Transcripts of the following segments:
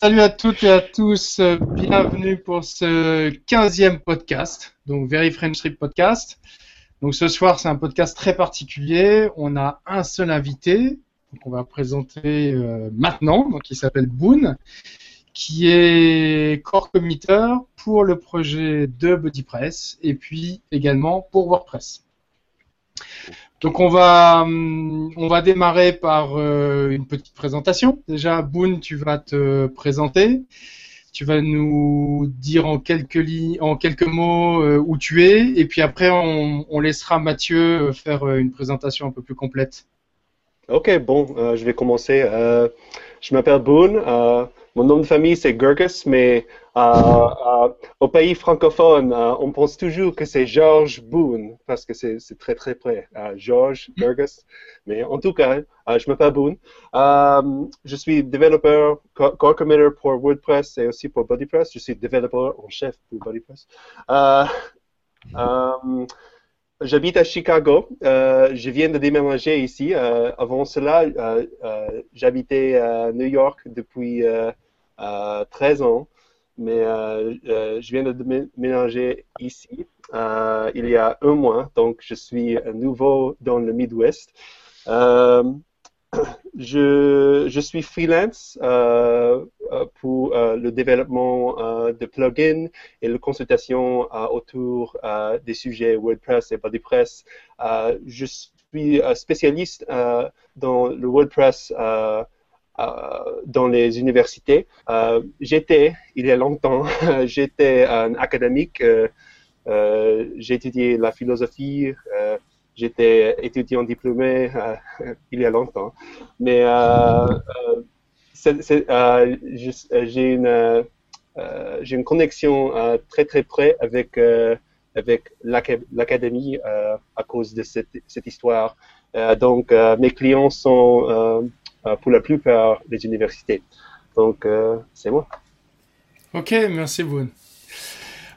Salut à toutes et à tous, bienvenue pour ce 15e podcast, donc Very French Trip Podcast. Donc ce soir, c'est un podcast très particulier. On a un seul invité, qu'on va présenter euh, maintenant, donc il s'appelle Boone, qui est core committer pour le projet de BodyPress et puis également pour WordPress. Donc on va hum, on va démarrer par euh, une petite présentation. Déjà, Boone, tu vas te présenter. Tu vas nous dire en quelques en quelques mots euh, où tu es, et puis après on, on laissera Mathieu faire une présentation un peu plus complète. Ok, bon, je vais commencer. je m'appelle Boone. Mon nom de famille, c'est Gurgus, mais euh, euh, au pays francophone, euh, on pense toujours que c'est George Boone, parce que c'est très très près. George Gurgus. Mais en tout cas, je m'appelle Boone. je suis développeur, core committer pour WordPress et aussi pour BodyPress. Je suis développeur en chef pour BodyPress. J'habite à Chicago. je viens de déménager ici. avant cela, j'habitais à New York depuis 13 ans, mais euh, euh, je viens de déménager ici euh, il y a un mois, donc je suis nouveau dans le Midwest. Je, je, suis freelance pour le développement de plugins et la consultation autour des sujets WordPress et BodyPress. je suis spécialiste dans le WordPress euh, dans les universités. Euh, j'étais, il y a longtemps, j'étais un académique. Euh, j'ai étudié la philosophie. j'étais étudiant diplômé il y a longtemps. Mais j'ai une j'ai une connexion très très près avec avec l'académie à cause de cette, cette histoire. donc mes clients sont euh, pour la plupart des universités. Donc, euh, c'est moi. Ok, merci Boone.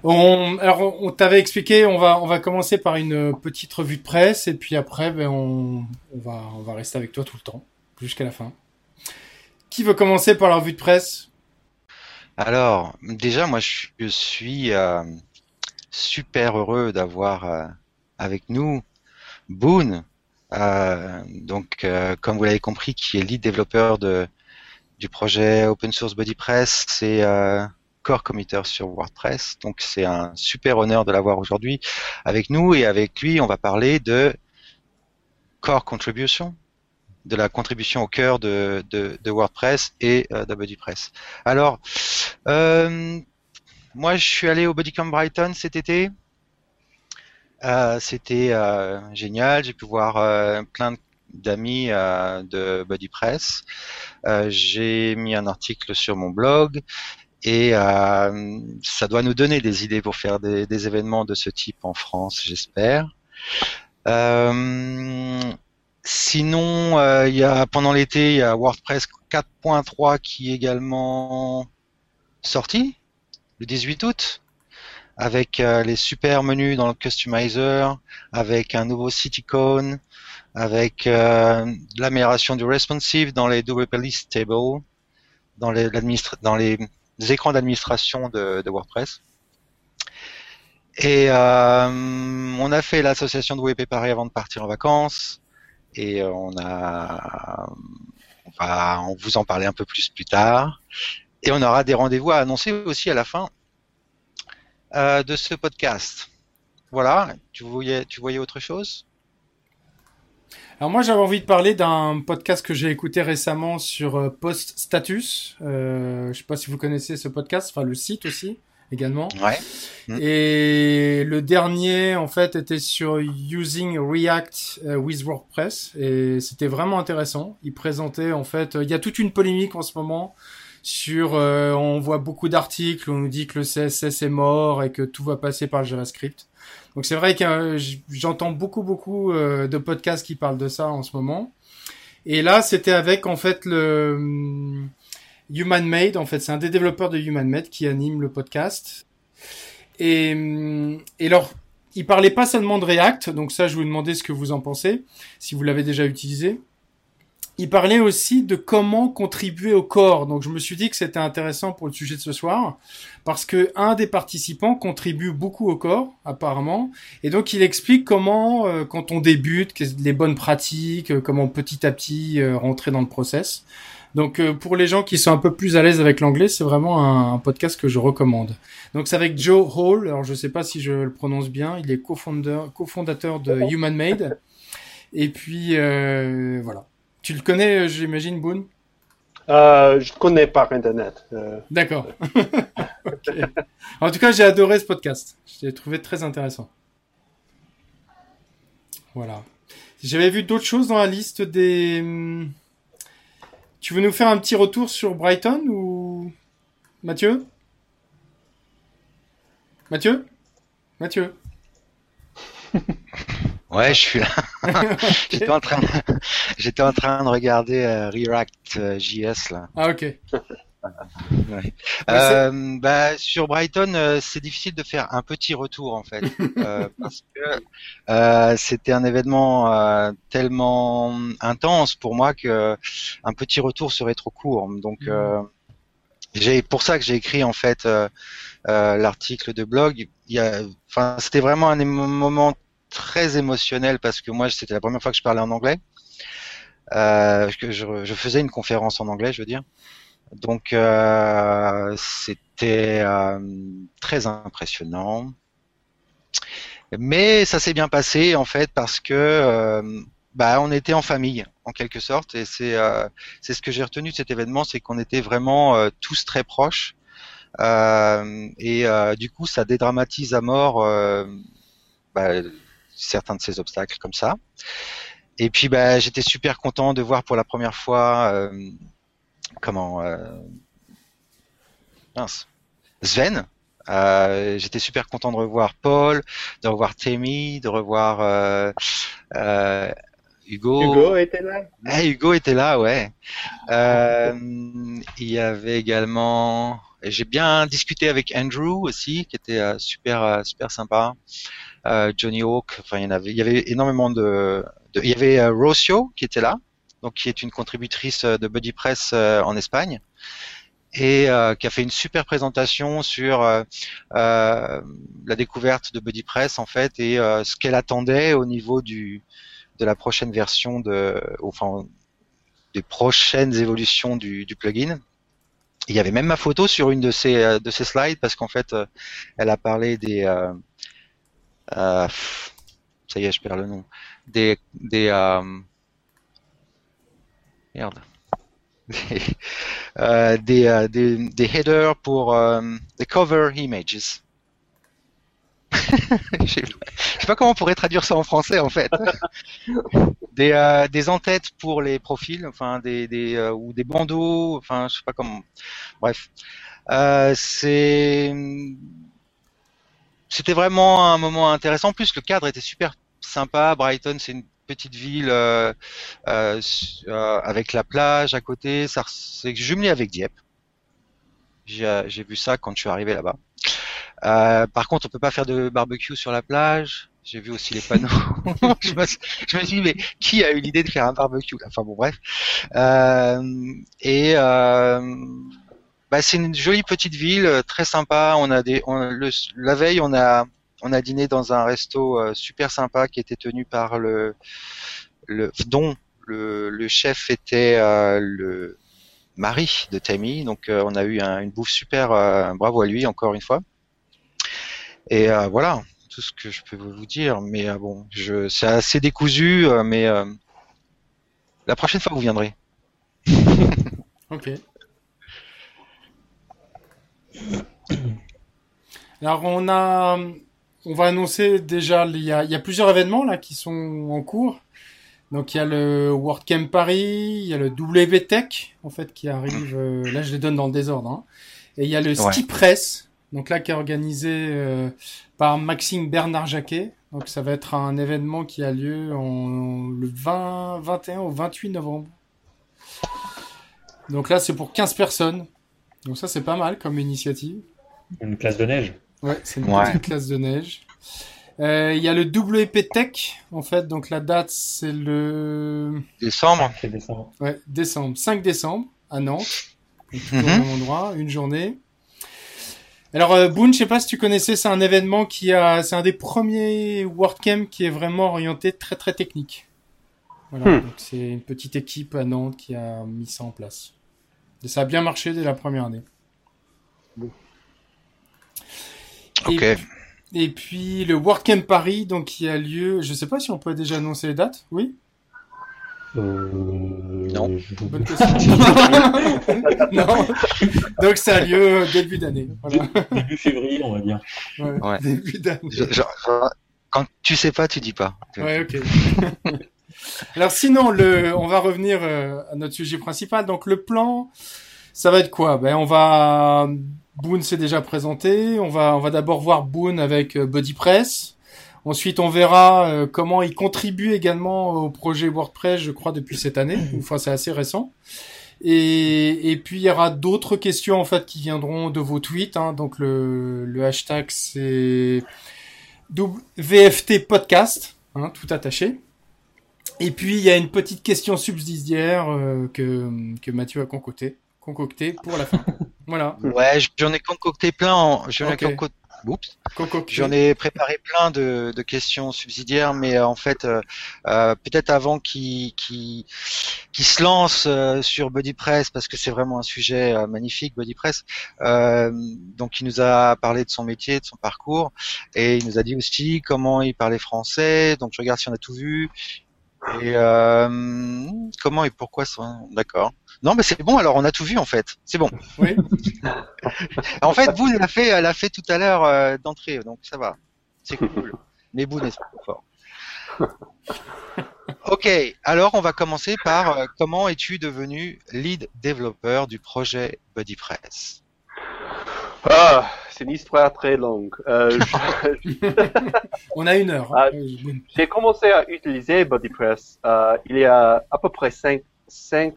On, alors, on t'avait expliqué, on va, on va commencer par une petite revue de presse et puis après, ben, on, on, va, on va rester avec toi tout le temps, jusqu'à la fin. Qui veut commencer par la revue de presse? Alors, déjà, moi, je, suis euh, super heureux d'avoir avec nous Boone, euh, donc, euh, comme vous l'avez compris, qui est lead développeur du projet open source BodyPress, c'est euh, core committer sur WordPress. Donc, c'est un super honneur de l'avoir aujourd'hui avec nous. Et avec lui, on va parler de core contribution, de la contribution au cœur de, de, de WordPress et de BodyPress. Alors, moi, je suis allé au Bodycamp Brighton cet été. Euh, c'était euh, génial. J'ai pu voir euh, plein d'amis de BodyPress. J'ai mis un article sur mon blog et ça doit nous donner des idées pour faire des, événements de ce type en France, j'espère. sinon, il y a pendant l'été, il y a WordPress 4.3 qui est également sorti le 18 août avec euh, les super menus dans le customizer, avec un nouveau site avec euh, l'amélioration du responsive dans les WP List Table, dans les, écrans d'administration de, WordPress. Et euh, on a fait l'association de WP Paris avant de partir en vacances. Et on va vous en parler un peu plus plus tard. Et on aura des rendez-vous à annoncer aussi à la fin euh, de ce podcast. Voilà, tu voyais, tu voyais autre chose? Alors moi j'avais envie de parler d'un podcast que j'ai écouté récemment sur euh, Post Status. Euh, je sais pas si vous connaissez ce podcast, enfin le site aussi également. Ouais. Mm. Et le dernier en fait était sur Using React euh, with WordPress et c'était vraiment intéressant. Il présentait en fait, il y a toute une polémique en ce moment sur euh, on voit beaucoup d'articles on nous dit que le CSS est mort et que tout va passer par le JavaScript. Donc c'est vrai que euh, j'entends beaucoup beaucoup euh, de podcasts qui parlent de ça en ce moment. Et là, c'était avec en fait le hum, Human Made en fait, c'est un des développeurs de Human Made qui anime le podcast. Et hum, et alors il parlait pas seulement de React, donc ça je vous demandais ce que vous en pensez, si vous l'avez déjà utilisé il parlait aussi de comment contribuer au corps. Donc je me suis dit que c'était intéressant pour le sujet de ce soir parce que un des participants contribue beaucoup au corps apparemment et donc il explique comment euh, quand on débute, les bonnes pratiques, euh, comment petit à petit euh, rentrer dans le process. Donc pour les gens qui sont un peu plus à l'aise avec l'anglais, c'est vraiment un, podcast que je recommande. Donc c'est avec Joe Hall, alors je sais pas si je le prononce bien, il est cofondateur, cofondateur de Human Made. Et puis voilà. Tu le connais, euh, j'imagine, Boone? Euh, Je ne connais pas Internet. Euh. D'accord. En tout cas, j'ai adoré ce podcast. Je l'ai trouvé très intéressant. Voilà. J'avais vu d'autres choses dans la liste des. Hmm, tu veux nous faire un petit retour sur Brighton ou Mathieu? Mathieu? Mathieu? Ouais, je suis là. j'étais en train, de... j'étais en train de regarder euh, React euh, JS là. Ah ok. ouais. Euh, bah, sur Brighton, euh, c'est difficile de faire un petit retour en fait, parce que c'était un événement tellement intense pour moi que un petit retour serait trop court. Donc, mm. j'ai pour ça que j'ai écrit en fait l'article de blog. Il y a, enfin, c'était vraiment un moment très émotionnel parce que moi, c'était la première fois que je parlais en anglais. Euh, je, faisais une conférence en anglais, je veux dire. Donc, euh, c'était euh, très impressionnant. Mais ça s'est bien passé en fait parce que bah, on était en famille en quelque sorte et c'est c'est ce que j'ai retenu de cet événement, c'est qu'on était vraiment tous très proches et du coup ça dédramatise à mort bah, certains de ces obstacles comme ça. Et puis bah, j'étais super content de voir pour la première fois euh, comment euh, mince, Sven. Euh, j'étais super content de revoir Paul, de revoir Tammy, de revoir Hugo. Hugo était là. Ah, Hugo était là, ouais. il y avait également. J'ai bien discuté avec Andrew aussi, qui était super super sympa Johnny Hawk. Enfin, il y en avait, il y avait énormément de, de il y avait euh, Rocio qui était là, donc qui est une contributrice euh, de Buddy Press euh, en Espagne et euh, qui a fait une super présentation sur euh, euh, la découverte de Buddy Press en fait et ce qu'elle attendait au niveau du de la prochaine version de enfin des prochaines évolutions du, du plugin. Il y avait même ma photo sur une de ces de ces slides parce qu'en fait elle a parlé des euh, ça y est, je perds le nom. Des, des euh, merde. Euh, des, euh, des, des, headers pour euh, des cover images. je sais pas comment on pourrait traduire ça en français en fait. des, euh, des en-têtes pour les profils, enfin des, des euh, ou des bandeaux, enfin je sais pas comment. Bref, euh, c'est c'était vraiment un moment intéressant. En plus, le cadre était super sympa. Brighton, c'est une petite ville euh, euh, euh avec la plage à côté. Ça, c'est jumelé avec Dieppe. J'ai vu ça quand je suis arrivé là-bas. Euh, par contre, on peut pas faire de barbecue sur la plage. J'ai vu aussi les panneaux. je, me, je, me, suis dit, mais qui a eu l'idée de faire un barbecue Enfin bon, bref. Euh, et bah, c'est une jolie petite ville, euh, très sympa. On a des, le, la veille, on a, on a dîné dans un resto euh, super sympa qui était tenu par le, le dont le, le chef était euh, le mari de Tammy. Donc on a eu un, une bouffe super, bravo à lui encore une fois. Et voilà, tout ce que je peux vous dire. Mais bon, je, c'est assez décousu, mais la prochaine fois vous viendrez. ok. Alors on a, on va annoncer déjà, il y a, il y a plusieurs événements là qui sont en cours. Donc il y a le WordCamp Paris, il y a le WTech en fait qui arrive. Euh, là je les donne dans le désordre. Hein. Et il y a le ouais. Ski Press, donc là qui est organisé euh, par Maxime Bernard Jacquet. Donc ça va être un événement qui a lieu en, le 20, 21 au 28 novembre. Donc là c'est pour 15 personnes. Donc ça, c'est pas mal comme initiative. Une classe de neige. Ouais, c'est une ouais. petite classe de neige. Euh, Il y a le WP Tech, en fait, donc la date c'est le Décembre. C'est décembre. ouais, décembre, 5 décembre à Nantes, donc Mhm. au même endroit, une journée. Alors euh, Boone, je sais pas si tu connaissais, c'est un événement qui a, c'est un des premiers WordCamp qui est vraiment orienté très très technique. Voilà, Hmm. donc c'est une petite équipe à Nantes qui a mis ça en place. Et ça a bien marché dès la première année. Ok. Et, et puis le WordCamp Paris, donc qui a lieu, je sais pas si on peut déjà annoncer les dates, oui? Euh... Non. Bonne question. non. Donc ça a lieu début d'année. Voilà. Début février, on va dire. Ouais, Ouais. Début d'année. Quand tu sais pas, tu dis pas. Ouais, ok. Alors sinon, le, on va revenir euh, à notre sujet principal. Donc le plan, ça va être quoi? Ben on va, Boone s'est déjà présenté. On va, on va d'abord voir Boone avec euh, BuddyPress. Ensuite, on verra euh, comment il contribue également au projet WordPress, je crois, depuis cette année. Enfin, c'est assez récent. Et, et puis il y aura d'autres questions en fait qui viendront de vos tweets. hein. Donc le, le hashtag c'est VFT podcast, hein, tout attaché. Et puis il y a une petite question subsidiaire euh, que, que Mathieu a concocté, concocté pour la fin. voilà. Ouais, j'en ai concocté plein. En... J'en. J'en ai préparé plein de, de questions subsidiaires, mais euh, en fait, euh, euh, peut-être avant qu'il qu'il qu'il se lance euh, sur BuddyPress, parce que c'est vraiment un sujet magnifique, BuddyPress. Euh, donc, il nous a parlé de son métier, de son parcours, et il nous a dit aussi comment il parlait français. Donc, je regarde si on a tout vu. Et euh, comment et pourquoi ça D'accord. Non, mais c'est bon. Alors, on a tout vu en fait. C'est bon. Oui. En fait, Boone l'a fait, elle l'a fait tout à l'heure euh, d'entrée, donc ça va. C'est cool. Mais Boone est trop fort. Ok, alors on va commencer par euh, comment es-tu devenu lead développeur du projet BuddyPress Ah, c'est une histoire très longue. Euh, On a une heure. Ah, hein. Euh, Boone. J'ai commencé à utiliser BuddyPress euh, il y a à peu près 5, 5,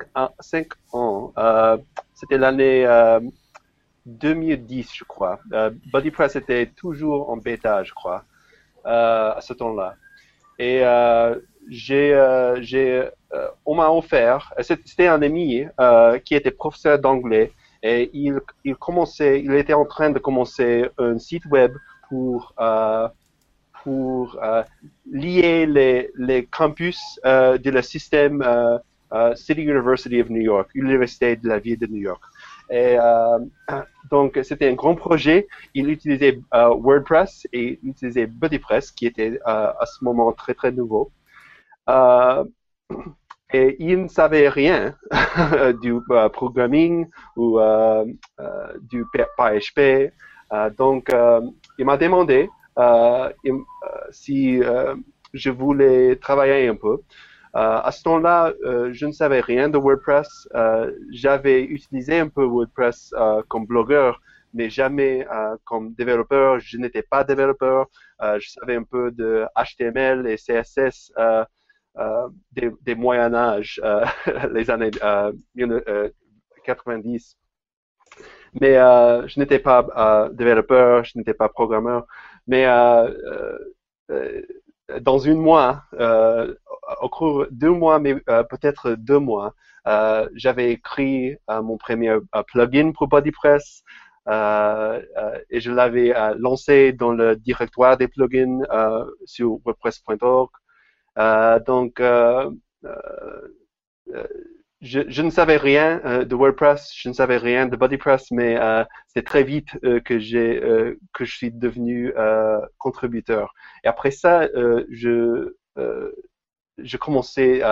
ans. Euh, C'était l'année euh, 2010, je crois. Euh, BuddyPress était toujours en bêta, je crois, euh, à ce temps-là. Et euh, j'ai, euh, j'ai, euh, on m'a offert, c'était un ami euh, qui était professeur d'anglais et il, était en train de commencer un site web pour euh, euh, lier les, campus euh, de le système euh, City University of New York, Université de la ville de New York. Donc c'était un grand projet. Il utilisait WordPress et il utilisait BuddyPress, qui était à ce moment très très nouveau. Et il ne savait rien du euh, programming ou euh, euh, du PHP. Donc il m'a demandé si je voulais travailler un peu. À ce temps-là, je ne savais rien de WordPress. J'avais utilisé un peu WordPress comme blogueur, mais jamais comme développeur. Je n'étais pas développeur. Je savais un peu de HTML et CSS des, des Moyen Âge, euh, les années euh, 1990. Mais euh, je n'étais pas euh, développeur, je n'étais pas programmeur. Mais euh, euh, euh, dans un mois, euh, au cours de deux mois, mais euh, peut-être deux mois, euh, j'avais écrit euh, mon premier euh, plugin pour BuddyPress euh, euh, et je l'avais euh, lancé dans le directoire des plugins euh, sur WordPress.org. Euh, donc, euh, euh, je, ne savais rien de WordPress, je ne savais rien de BuddyPress, mais c'est très vite que j'ai que je suis devenu contributeur. Et après ça, je je commençais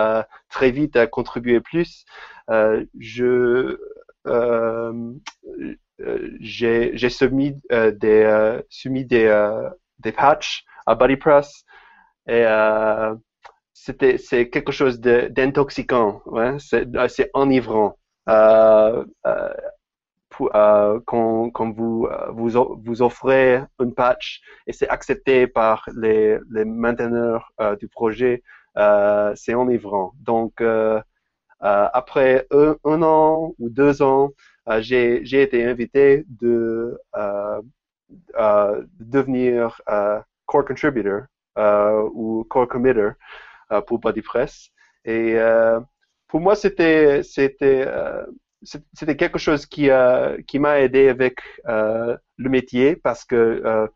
très vite à contribuer plus. Je j'ai soumis des soumis des des patchs à BuddyPress et c'était c'est quelque chose d'intoxicant, ouais, c'est c'est enivrant. Euh, euh, euh, quand, vous, euh, vous, vous offrez une patch et c'est accepté par les, les mainteneurs euh, du projet, euh, c'est enivrant. Donc, euh, euh, après un, an ou deux ans, euh, j'ai été invité de, euh, euh, de devenir euh, core contributor ou core committer pour BodyPress. Et pour moi, c'était c'était c'était quelque chose qui qui m'a aidé avec le métier parce que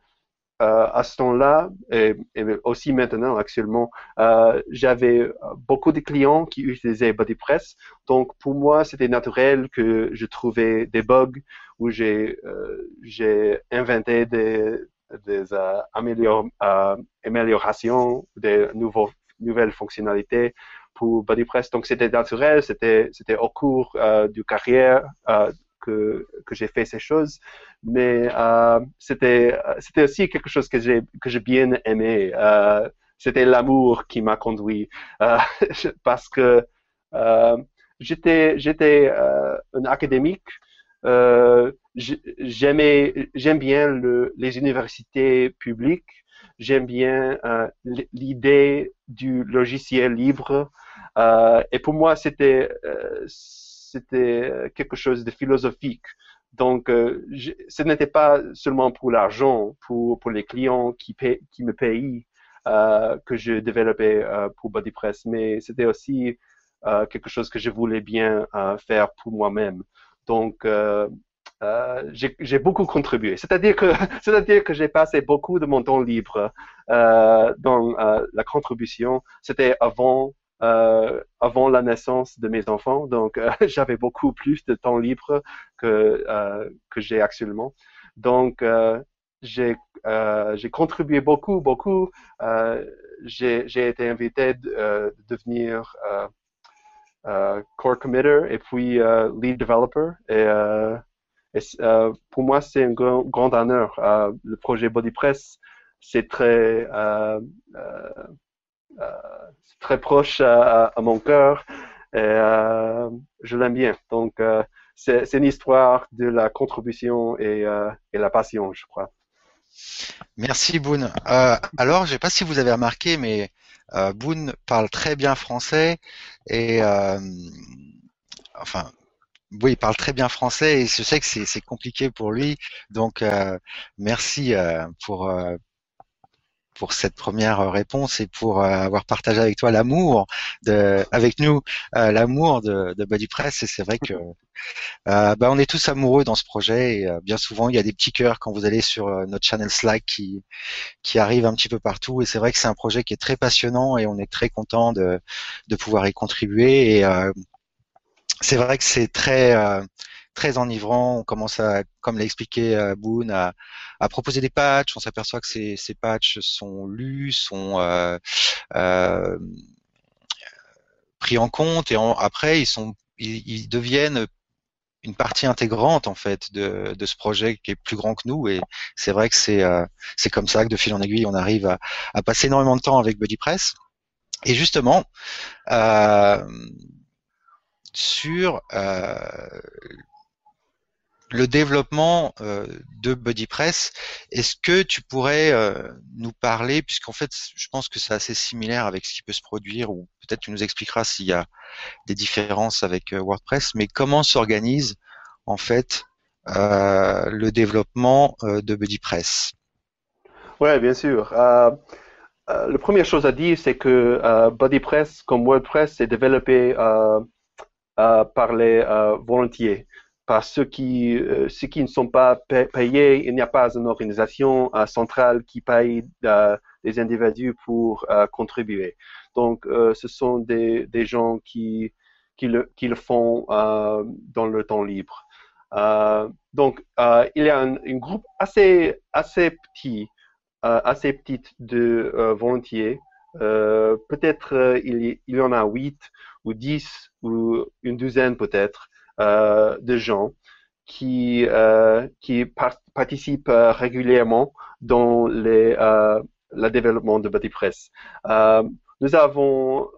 euh, à ce temps-là, et, aussi maintenant, actuellement, euh, j'avais beaucoup de clients qui utilisaient BodyPress. Donc, pour moi, c'était naturel que je trouvais des bugs où j'ai euh, j'ai inventé des, des améliorations, des nouveaux, nouvelles fonctionnalités pour BodyPress. Donc, c'était naturel, c'était c'était au cours du carrière que, que j'ai fait ces choses, mais euh, c'était c'était aussi quelque chose que j'ai que j'ai bien aimé. Euh, c'était l'amour qui m'a conduit euh, parce que euh, j'étais j'étais euh, un académique. Euh, j'aimais j'aime bien le, les universités publiques. J'aime bien l'idée du logiciel libre. et pour moi, c'était c'était euh, quelque chose de philosophique. Donc, euh, ce n'était pas seulement pour l'argent, pour, pour les clients qui, qui me payent euh, que je développais pour BodyPress, mais c'était aussi quelque chose que je voulais bien faire pour moi-même. Donc, j'ai beaucoup contribué. C'est-à-dire que, j'ai passé beaucoup de mon temps libre dans la contribution. C'était avant euh, la naissance de mes enfants, donc euh, j'avais beaucoup plus de temps libre que euh, que j'ai actuellement. Donc j'ai contribué beaucoup, beaucoup. j'ai été invité de, devenir core committer et puis lead developer. Pour moi, c'est un grand, honneur. le projet BodyPress, c'est très euh, très proche à, mon cœur et euh, je l'aime bien. Donc, euh, c'est une histoire de la contribution et, et, la passion, je crois. Merci Boone. alors, je ne sais pas si vous avez remarqué, mais Boone parle très bien français et enfin, oui, il parle très bien français et je sais que c'est compliqué pour lui. Donc, merci pour pour cette première euh, réponse et pour euh, avoir partagé avec toi l'amour de, avec nous, euh, l'amour de, de BodyPress. Et c'est vrai que bah, on est tous amoureux dans ce projet. Et bien souvent, il y a des petits cœurs quand vous allez sur notre channel Slack qui qui arrivent un petit peu partout. Et c'est vrai que c'est un projet qui est très passionnant et on est très content de de pouvoir y contribuer. Et c'est vrai que c'est très très enivrant. On commence à, comme l'a expliqué euh, Boone, à, proposer des patchs. On s'aperçoit que ces, ces patchs sont lus, sont euh, euh, pris en compte, et après ils sont, ils, deviennent une partie intégrante en fait de, de, ce projet qui est plus grand que nous. Et c'est vrai que c'est c'est comme ça que de fil en aiguille, on arrive à, à passer énormément de temps avec BuddyPress. Et justement, sur euh, le développement euh, de BuddyPress, est-ce que tu pourrais euh, nous parler, puisqu'en fait, je pense que c'est assez similaire avec ce qui peut se produire, ou peut-être tu nous expliqueras s'il y a des différences avec WordPress, mais comment s'organise en fait le développement de BuddyPress Oui, bien sûr. la première chose à dire, c'est que BuddyPress, comme WordPress, est développé par les volontiers par ceux qui, euh, ceux qui ne sont pas payés. Il n'y a pas une organisation euh, centrale qui paye euh, des individus pour contribuer. Donc, ce sont des, des gens qui, qui, le, qui le font dans le temps libre. donc, il y a un, groupe assez, assez petit, assez petit de volontiers. Peut-être il, il y en a huit ou dix ou une douzaine peut-être euh, de gens qui, euh, qui participent euh, régulièrement dans les, le développement de BuddyPress. nous avons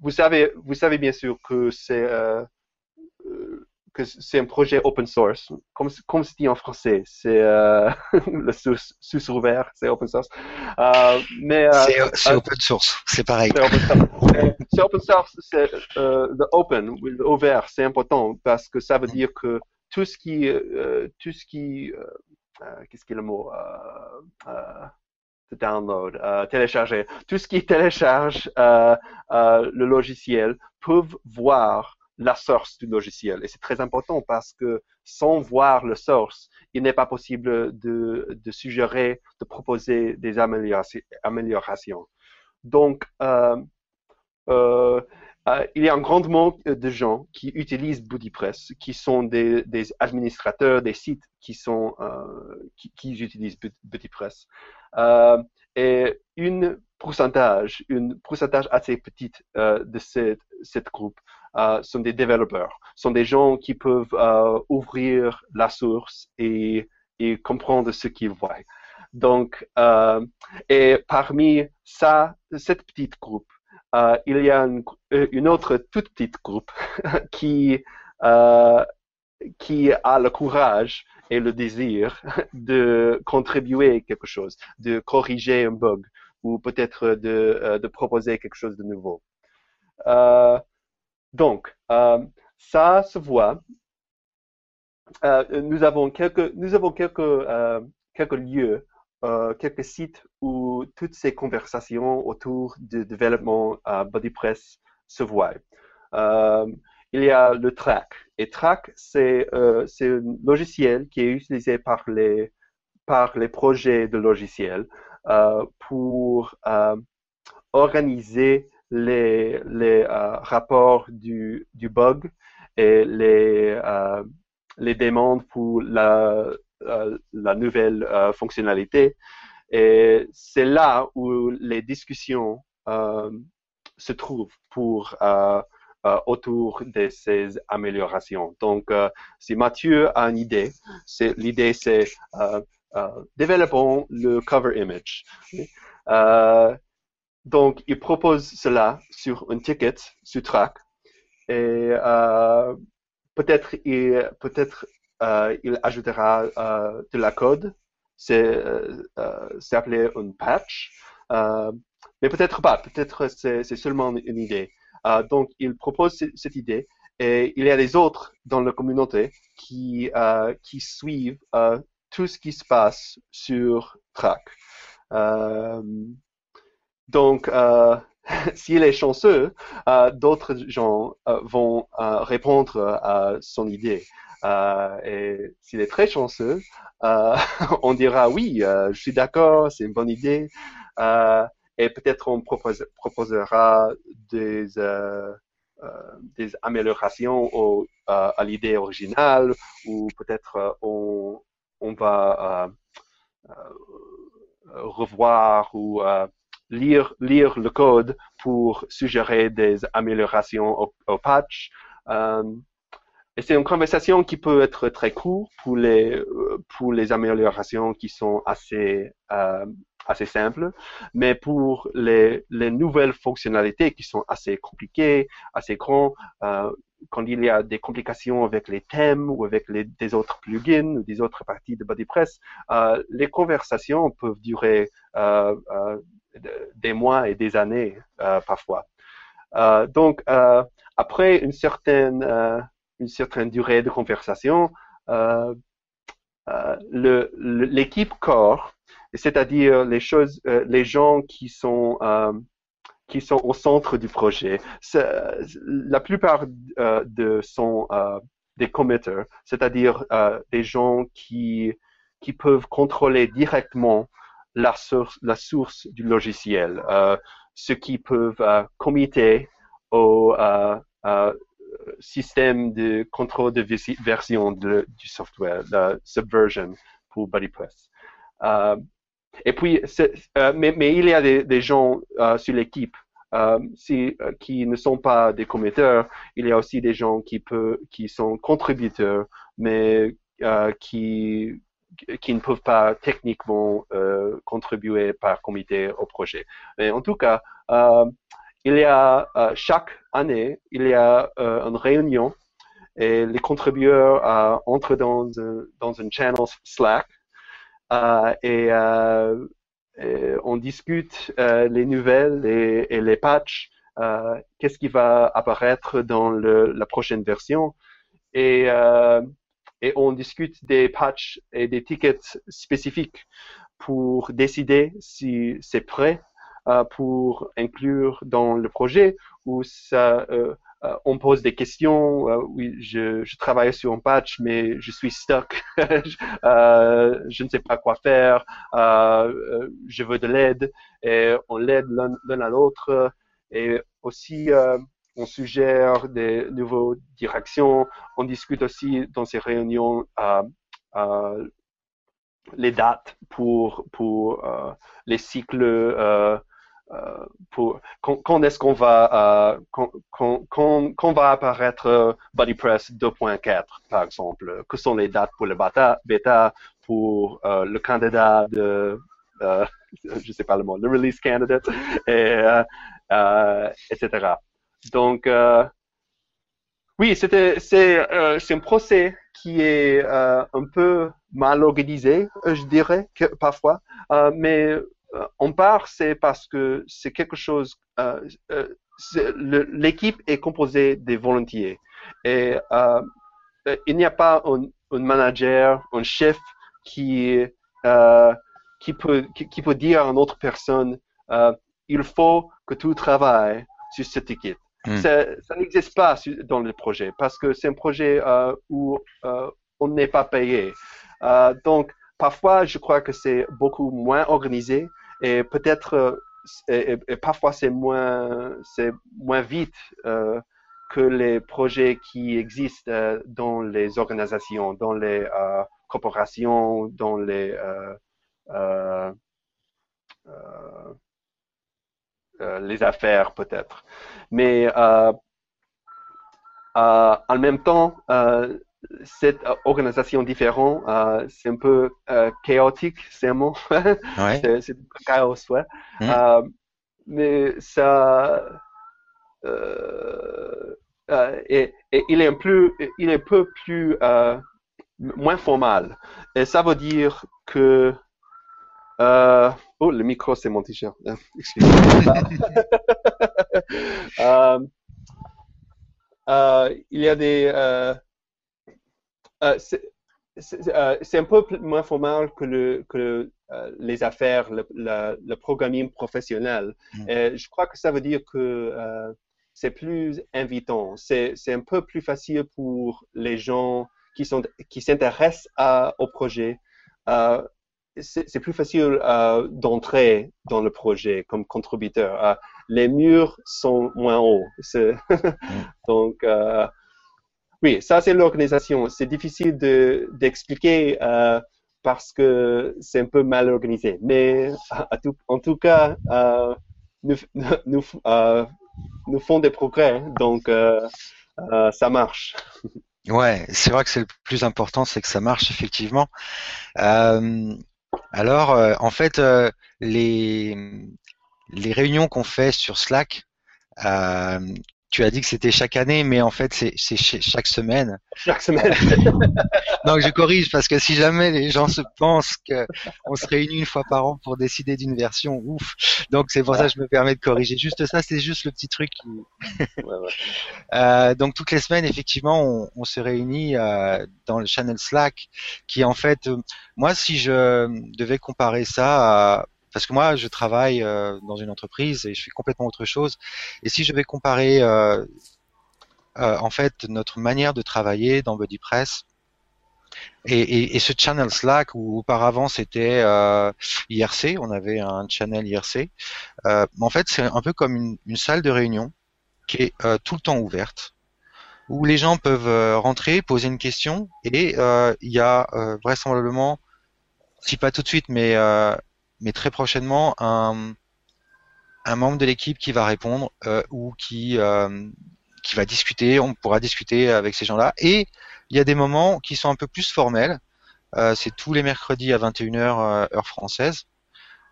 vous savez, vous savez bien sûr que c'est que c'est un projet open source, comme, comme se dit en français, c'est euh, le source, source ouvert, c'est open source. Euh, mais euh, c'est open source, c'est pareil. C'est open source, c'est le open, ouvert, c'est important parce que ça veut dire que tout ce qui, tout ce qui euh, qu'est-ce qui est le mot euh, euh, download, euh, télécharger. Tout ce qui télécharge euh, euh, le logiciel peuvent voir la source du logiciel. Et c'est très important parce que sans voir le source, il n'est pas possible de, de, suggérer, de proposer des améliorations. Donc, euh, euh, euh, il y a un grand nombre de gens qui utilisent BuddyPress, qui sont des, administrateurs des sites qui sont qui, utilisent BuddyPress. Et une pourcentage, une pourcentage assez petite de cette, cette groupe sont des développeurs, sont des gens qui peuvent ouvrir la source et, comprendre ce qu'ils voient. Donc, et parmi ça, cette petite groupe, euh, il y a une, euh, autre toute petite groupe qui, euh, qui a le courage et le désir de contribuer quelque chose, de corriger un bug ou peut-être euh, de, proposer quelque chose de nouveau. Euh, donc, euh, ça se voit. nous avons quelques, nous avons quelques, quelques lieux euh, quelques sites où toutes ces conversations autour du développement BodyPress se voient. Euh, il y a le Track. Et Track, c'est euh, un logiciel qui est utilisé par les, projets de logiciels euh, pour euh, organiser les, euh, rapports du, bug et les, les demandes pour la, euh, nouvelle euh, fonctionnalité. Et c'est là où les discussions euh, se trouvent pour autour de ces améliorations. Donc, si Mathieu a une idée, c'est l'idée c'est développons le cover image. Donc, il propose cela sur un ticket sur Track et peut-être peut-être euh, il ajoutera euh, de la code. C'est euh, appelé un patch. mais peut-être pas, peut-être c'est seulement une idée. donc, il propose cette idée et il y a des autres dans la communauté qui, qui suivent tout ce qui se passe sur Track. Donc, s'il est chanceux, d'autres gens vont répondre à son idée. Euh, et s'il est très chanceux, euh, on dira oui, euh, je suis d'accord, c'est une bonne idée. et peut-être on proposera des, améliorations à l'idée originale ou peut-être on va revoir ou lire, lire le code pour suggérer des améliorations au, patch. Euh, et c'est une conversation qui peut être très courte pour les, euh, pour les améliorations qui sont assez, euh, assez simples, mais pour les, les nouvelles fonctionnalités qui sont assez compliquées, assez grandes, quand il y a des complications avec les thèmes ou avec les, des autres plugins ou des autres parties de BodyPress, euh, les conversations peuvent durer des mois et des années parfois. donc, après une certaine une certaine durée de conversation, euh, euh, l'équipe corps, c'est-à-dire les choses, euh, les gens qui sont qui sont au centre du projet. La plupart de sont des committers, c'est-à-dire des gens qui qui peuvent contrôler directement la source, la source du logiciel, ceux qui peuvent committer au, système de contrôle de version de, du software, la subversion pour BuddyPress. Euh, et puis, euh, mais, mais, il y a des, gens euh, sur l'équipe euh, euh, qui ne sont pas des commetteurs. Il y a aussi des gens qui, peut, qui sont contributeurs, mais euh, qui, qui ne peuvent pas techniquement contribuer par comité au projet. Mais en tout cas, il y a euh, chaque année, il y a euh, une réunion et les contributeurs euh, entrent dans, dans un channel Slack et, on discute les nouvelles et, les patchs, qu'est-ce qui va apparaître dans la prochaine version et et on discute des patchs et des tickets spécifiques pour décider si c'est prêt euh, pour inclure dans le projet ou ça euh, euh, on pose des questions. oui, je, je, travaille sur un patch, mais je suis stuck. je ne sais pas quoi faire. je veux de l'aide et on l'aide l'un à l'autre. Et aussi, on suggère des nouvelles directions. On discute aussi dans ces réunions les dates pour pour les cycles euh, quand, est-ce qu'on va euh, quand, va apparaître euh, BuddyPress 2.4 par exemple? Que sont les dates pour le bêta, bêta pour le candidat de je sais pas le mot le release candidate et etc donc oui c'était c'est c'est un procès qui est un peu mal organisé je dirais parfois mais euh, on part, c'est parce que c'est quelque chose. Euh, euh, l'équipe est composée des volontiers et il n'y a pas un, manager, un chef qui qui peut qui, peut dire à une autre personne il faut que tu travailles sur ce ticket. Hmm. Ça, n'existe pas dans le projet parce que c'est un projet où on n'est pas payé. donc, parfois, je crois que c'est beaucoup moins organisé et peut-être euh, et, parfois c'est moins c'est moins vite euh, que les projets qui existent euh, dans les organisations, dans les corporations, dans les les affaires peut-être. Mais en même temps, cette euh, organisation différente, euh, c'est un peu euh, chaotique, c'est un mot. Ouais. c'est chaos, ouais. Euh, mais ça, et, et, il est plus, il est un peu plus moins formal. Et ça veut dire que oh, le micro, c'est mon t-shirt. Excusez-moi. il y a des euh, euh, c'est un peu moins formel que, le, que euh, les affaires, le, le, programming professionnel. Mm. Et je crois que ça veut dire que c'est plus invitant. C'est un peu plus facile pour les gens qui sont qui s'intéressent au projet. C'est plus facile d'entrer dans le projet comme contributeur. les murs sont moins hauts. Donc, oui, ça c'est l'organisation. C'est difficile d'expliquer euh, parce que c'est un peu mal organisé. Mais en tout cas, euh, nous, nous, euh, nous des progrès, donc euh, euh, ça marche. Ouais, c'est vrai que c'est le plus important, c'est que ça marche effectivement. Euh, alors, en fait, les, les réunions qu'on fait sur Slack, euh, tu as dit que c'était chaque année, mais en fait, c'est chaque semaine. Chaque semaine. Donc, je corrige parce que si jamais les gens se pensent qu'on se réunit une fois par an pour décider d'une version, ouf. Donc, c'est pour ça que je me permets de corriger. Juste ça, c'est juste le petit truc. ouais, ouais. Euh, donc, toutes les semaines, effectivement, on, on se réunit euh, dans le channel Slack, qui en fait, euh, moi, si je devais comparer ça à parce que moi, je travaille euh, dans une entreprise et je fais complètement autre chose. Et si je vais comparer euh, euh, en fait notre manière de travailler dans BuddyPress et, et, et ce channel Slack où auparavant c'était IRC, on avait un channel IRC. en fait, c'est un peu comme une, une, salle de réunion qui est tout le temps ouverte où les gens peuvent rentrer, poser une question et il y a vraisemblablement si pas tout de suite, mais mais très prochainement un, un membre de l'équipe qui va répondre euh, ou qui euh, qui va discuter. On pourra discuter avec ces gens-là. Et il y a des moments qui sont un peu plus formels. Euh, c'est tous les mercredis à 21h heure française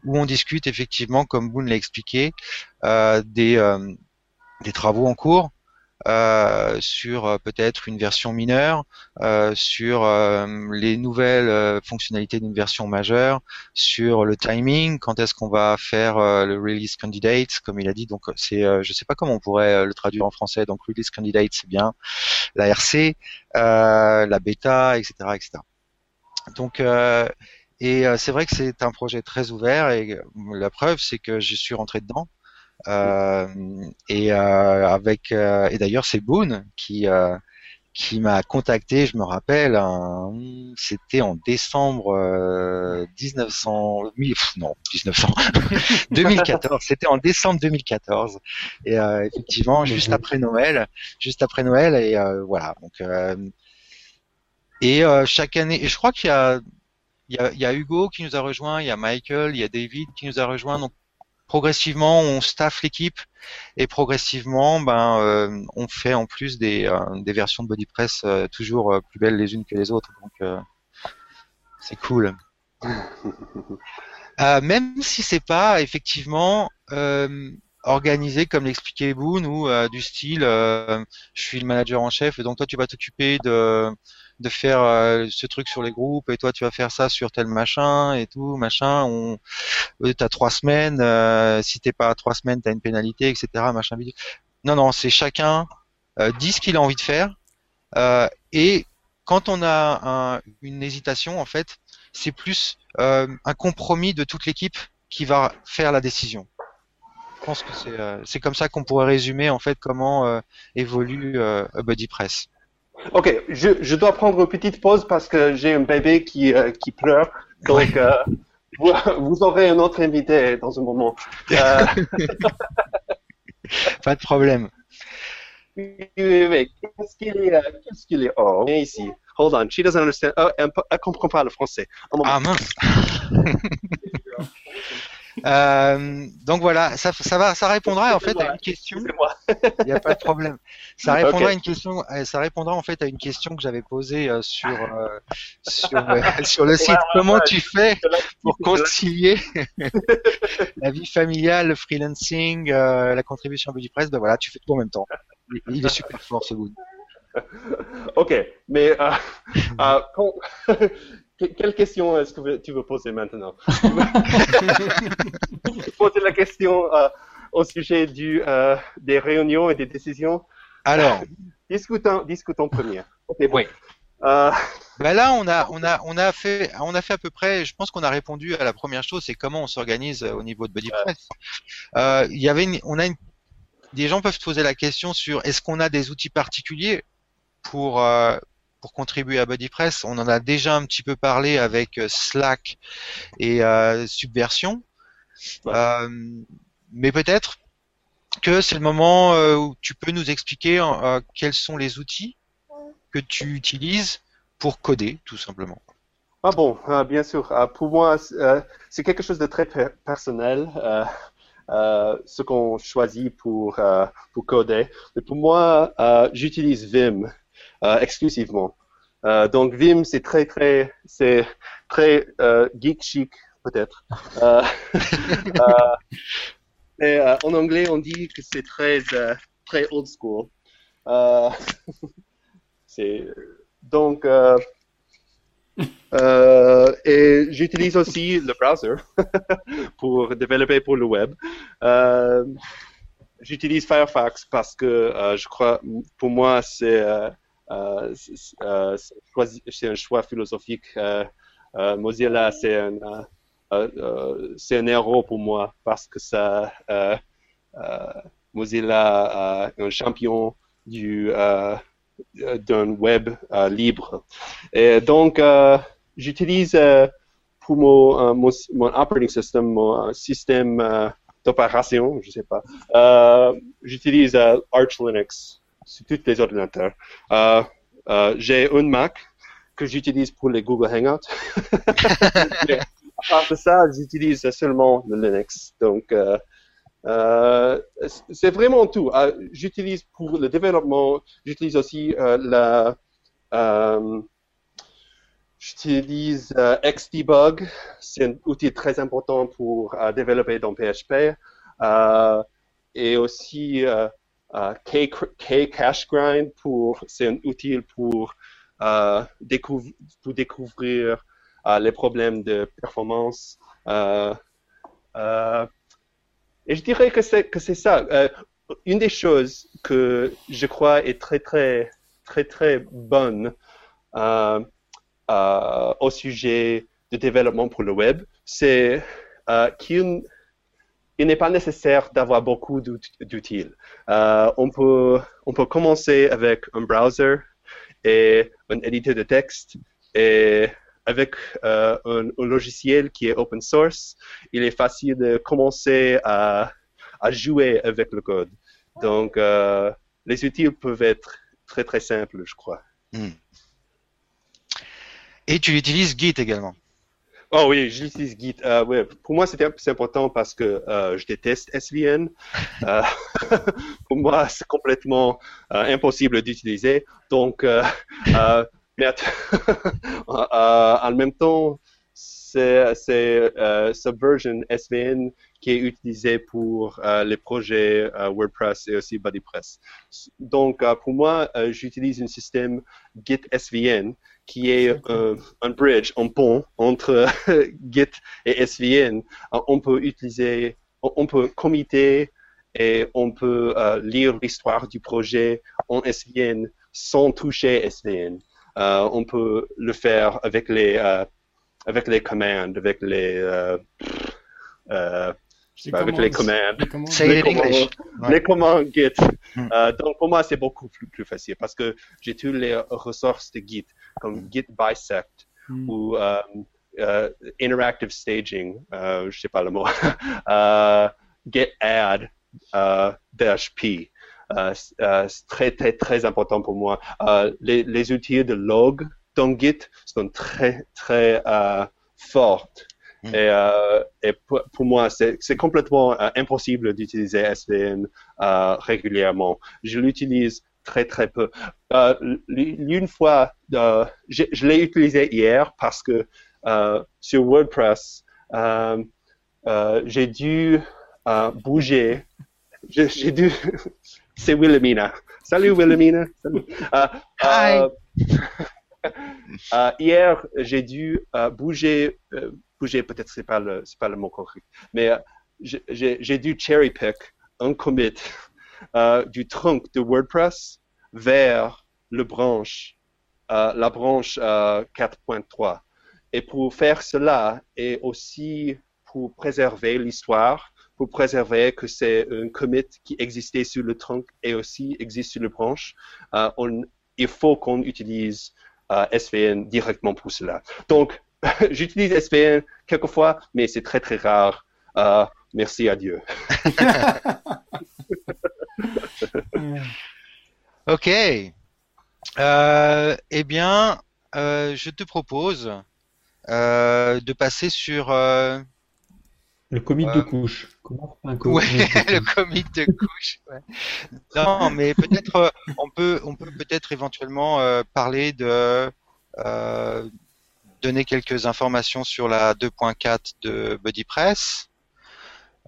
où on discute effectivement, comme Boone l'a expliqué, des des travaux en cours euh, sur euh, peut-être une version mineure, euh, sur les nouvelles fonctionnalités d'une version majeure, sur le timing, quand est-ce qu'on va faire le release candidate, comme il a dit. Donc c'est, je sais pas comment on pourrait le traduire en français. Donc release candidate, c'est bien la RC, la bêta, etc., etc. Donc et c'est vrai que c'est un projet très ouvert et la preuve c'est que je suis rentré dedans euh, et euh, avec euh, et d'ailleurs c'est Boone qui qui m'a contacté, je me rappelle, c'était en décembre 1900, non 1900, 2014. C'était en décembre 2014 et effectivement juste après Noël, juste après Noël et voilà. Donc et chaque année, et je crois qu'il y a il y, a, il y a Hugo qui nous a rejoint, il y a Michael, il y a David qui nous a rejoint. Donc progressivement on staff l'équipe et progressivement ben euh, on fait en plus des, euh, des versions de BodyPress euh, toujours plus belles les unes que les autres donc c'est cool. même si c'est pas effectivement organisé comme l'expliquait Boone ou du style je suis le manager en chef et donc toi tu vas t'occuper de de faire euh, ce truc sur les groupes et toi tu vas faire ça sur tel machin et tout machin on euh, t'as trois semaines euh, si t'es pas à trois semaines t'as une pénalité etc machin non non c'est chacun euh, dit ce qu'il a envie de faire euh, et quand on a un, une hésitation en fait c'est plus un compromis de toute l'équipe qui va faire la décision je pense que c'est comme ça qu'on pourrait résumer en fait comment évolue Buddy Press. Ok, je, je, dois prendre une petite pause parce que j'ai un bébé qui, euh, qui pleure. Donc, euh, vous, vous, aurez un autre invité dans un moment. Euh... Pas de problème. Qu'est-ce qu'il est, qu'est-ce qu'il est Oh, viens ici. Hold on, she doesn't understand. Oh, elle ne comprend pas le français. Ah mince. Euh, donc voilà, ça, ça, va, ça répondra en fait à une question. Il n'y a pas de problème. Ça répondra à une question. Euh, ça répondra en fait à une question que j'avais posée euh, sur sur, sur, le site. Comment tu fais pour concilier la vie familiale, le freelancing, la contribution à Buddy Press Ben voilà, tu fais tout en même temps. Il est super fort ce bout. Ok, mais quelle question est-ce que tu veux poser maintenant? Poser la question euh, au sujet du, euh, des réunions et des décisions. Alors, discutons, discutons premier. Oui. Euh... Ben là, on a, on a, on a fait, on a fait à peu près. Je pense qu'on a répondu à la première chose, c'est comment on s'organise au niveau de BuddyPress. Euh, il y avait, une, on a une, des gens peuvent se poser la question sur est-ce qu'on a des outils particuliers pour euh, pour contribuer à BuddyPress. On en a déjà un petit peu parlé avec euh, Slack et euh, Subversion. Euh, mais peut-être que c'est le moment où tu peux nous expliquer quels sont les outils que tu utilises pour coder, tout simplement. Ah bon, bien sûr. pour moi, c'est quelque chose de très personnel. ce qu'on choisit pour, pour coder. Mais pour moi, j'utilise Vim exclusivement. Euh, donc Vim, c'est très très, c'est très euh, geek chic peut-être. en anglais, on dit que c'est très très old school. donc euh, et j'utilise aussi le browser pour développer pour le web. Euh, j'utilise Firefox parce que euh, je crois, pour moi, c'est euh, euh, c'est un choix philosophique. Euh, Mozilla, c'est un, un héros pour moi parce que ça, Mozilla est un champion du d'un web libre. Et donc, j'utilise pour mon, mon, mon, operating system, mon système d'opération, je sais pas, j'utilise Arch Linux sur tous les ordinateurs. Euh, euh, j'ai un Mac que j'utilise pour les Google Hangouts. à part de ça, j'utilise seulement le Linux. Donc, euh, c'est vraiment tout. j'utilise pour le développement, j'utilise aussi la J'utilise Xdebug, c'est un outil très important pour développer dans PHP. et aussi K, K Cache Grind pour c'est un outil pour euh, découvrir, pour découvrir euh, les problèmes de performance. Euh, euh, et je dirais que c'est que c'est ça. Euh, une des choses que je crois est très très très très bonne euh, euh, au sujet de développement pour le web, c'est euh, qu'il il n'est pas nécessaire d'avoir beaucoup d'out- d'outils. Euh, on, peut, on peut commencer avec un browser et un éditeur de texte et avec euh, un, logiciel qui est open source, il est facile de commencer à, à jouer avec le code. Donc, euh, les outils peuvent être très très simples, je crois. Et tu utilises Git également. Oh oui, j'utilise Git. Euh. Pour moi, c'était c'est important parce que euh, je déteste SVN. Euh, pour moi, c'est complètement impossible d'utiliser. Donc, mais en même temps, c'est Subversion SVN qui est utilisé pour les projets WordPress et aussi BuddyPress. Donc, pour moi, j'utilise un système Git SVN qui est euh, un bridge, un pont entre Git et SVN. Euh, on peut utiliser, on peut committer et on peut euh, lire l'histoire du projet en SVN sans toucher SVN. On peut le faire avec les avec les commandes, avec les je pas, avec les commandes. les commandes. Les commandes- Ouais. les commandes Git. Hmm. Euh, donc pour moi c'est beaucoup plus, plus facile parce que j'ai toutes les ressources de Git comme Git bisect Hmm. ou euh, euh, interactive staging, euh, je sais pas le mot, euh, Git add euh, p. C'est très très très important pour moi. Euh, les, les outils de log dans Git sont très très euh, Et, euh, et pour, pour moi, c'est complètement euh, impossible d'utiliser SVN euh, régulièrement. Je l'utilise très très peu. L'une fois, je l'ai utilisé hier parce que sur WordPress, j'ai dû bouger. J'ai dû. C'est Wilhelmina. Salut Wilhelmina. Salut. Hi. hier, j'ai dû bouger. Bouger, peut-être c'est pas le c'est pas le mot correct, mais euh, j'ai- dû cherry pick un commit euh, du trunk de WordPress vers le branche, euh, la branche euh, 4.3. Et pour faire cela, et aussi pour préserver l'histoire, pour préserver que c'est un commit qui existait sur le trunk et aussi existe sur le branche, il faut qu'on utilise SVN directement pour cela. Donc, j'utilise SVN quelquefois, mais c'est très très rare. Euh, merci à Dieu. Ok. Euh, eh bien, euh, je te propose euh, de passer sur euh, Le commit Euh, de couche. Comment on fait un commit ouais, de le commit de couche. ouais. Non, mais peut-être euh, on peut on peut peut-être éventuellement euh, parler de euh, donner quelques informations sur la 2.4 de BuddyPress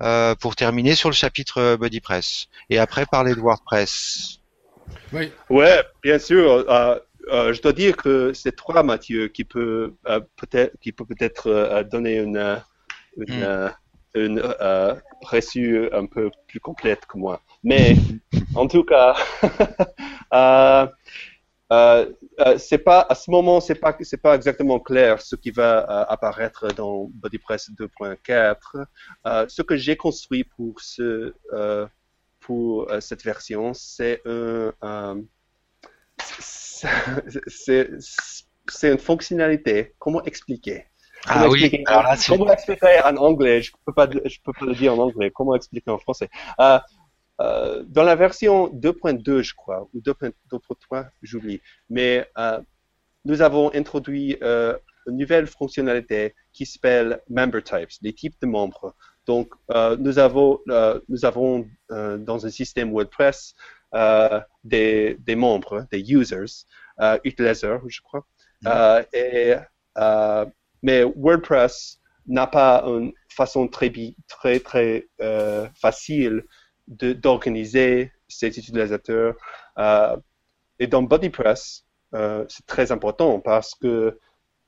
euh, pour terminer sur le chapitre BuddyPress et après parler de WordPress. Oui. Ouais, bien sûr. euh, euh, je dois dire que c'est toi, Mathieu, qui peut euh, peut-être qui peut peut-être euh, donner une euh, une, Hmm. euh, une euh, reçue un peu plus complète que moi. Mais en tout cas, euh, euh, c'est pas à ce moment, c'est pas c'est pas exactement clair ce qui va euh, apparaître dans BodyPress 2.4. Euh, ce que j'ai construit pour ce pour cette version, c'est un c'est c'est une fonctionnalité. Comment expliquer? Ah Comment oui, expliquer- alors là, c'est- Comment expliquer en anglais? Je peux pas, je peux pas le dire en anglais. Comment expliquer en français? Euh, Dans la version 2.2, je crois, ou 2.3, j'oublie. Mais euh, nous avons introduit euh, une nouvelle fonctionnalité qui s'appelle Member Types, les types de membres. Donc, nous avons, nous avons dans un système WordPress des, des membres, des users, utilisateurs, je crois. Et, euh, mais WordPress n'a pas une façon très, très, très facile d'organiser ces utilisateurs. et dans BodyPress, c'est très important parce que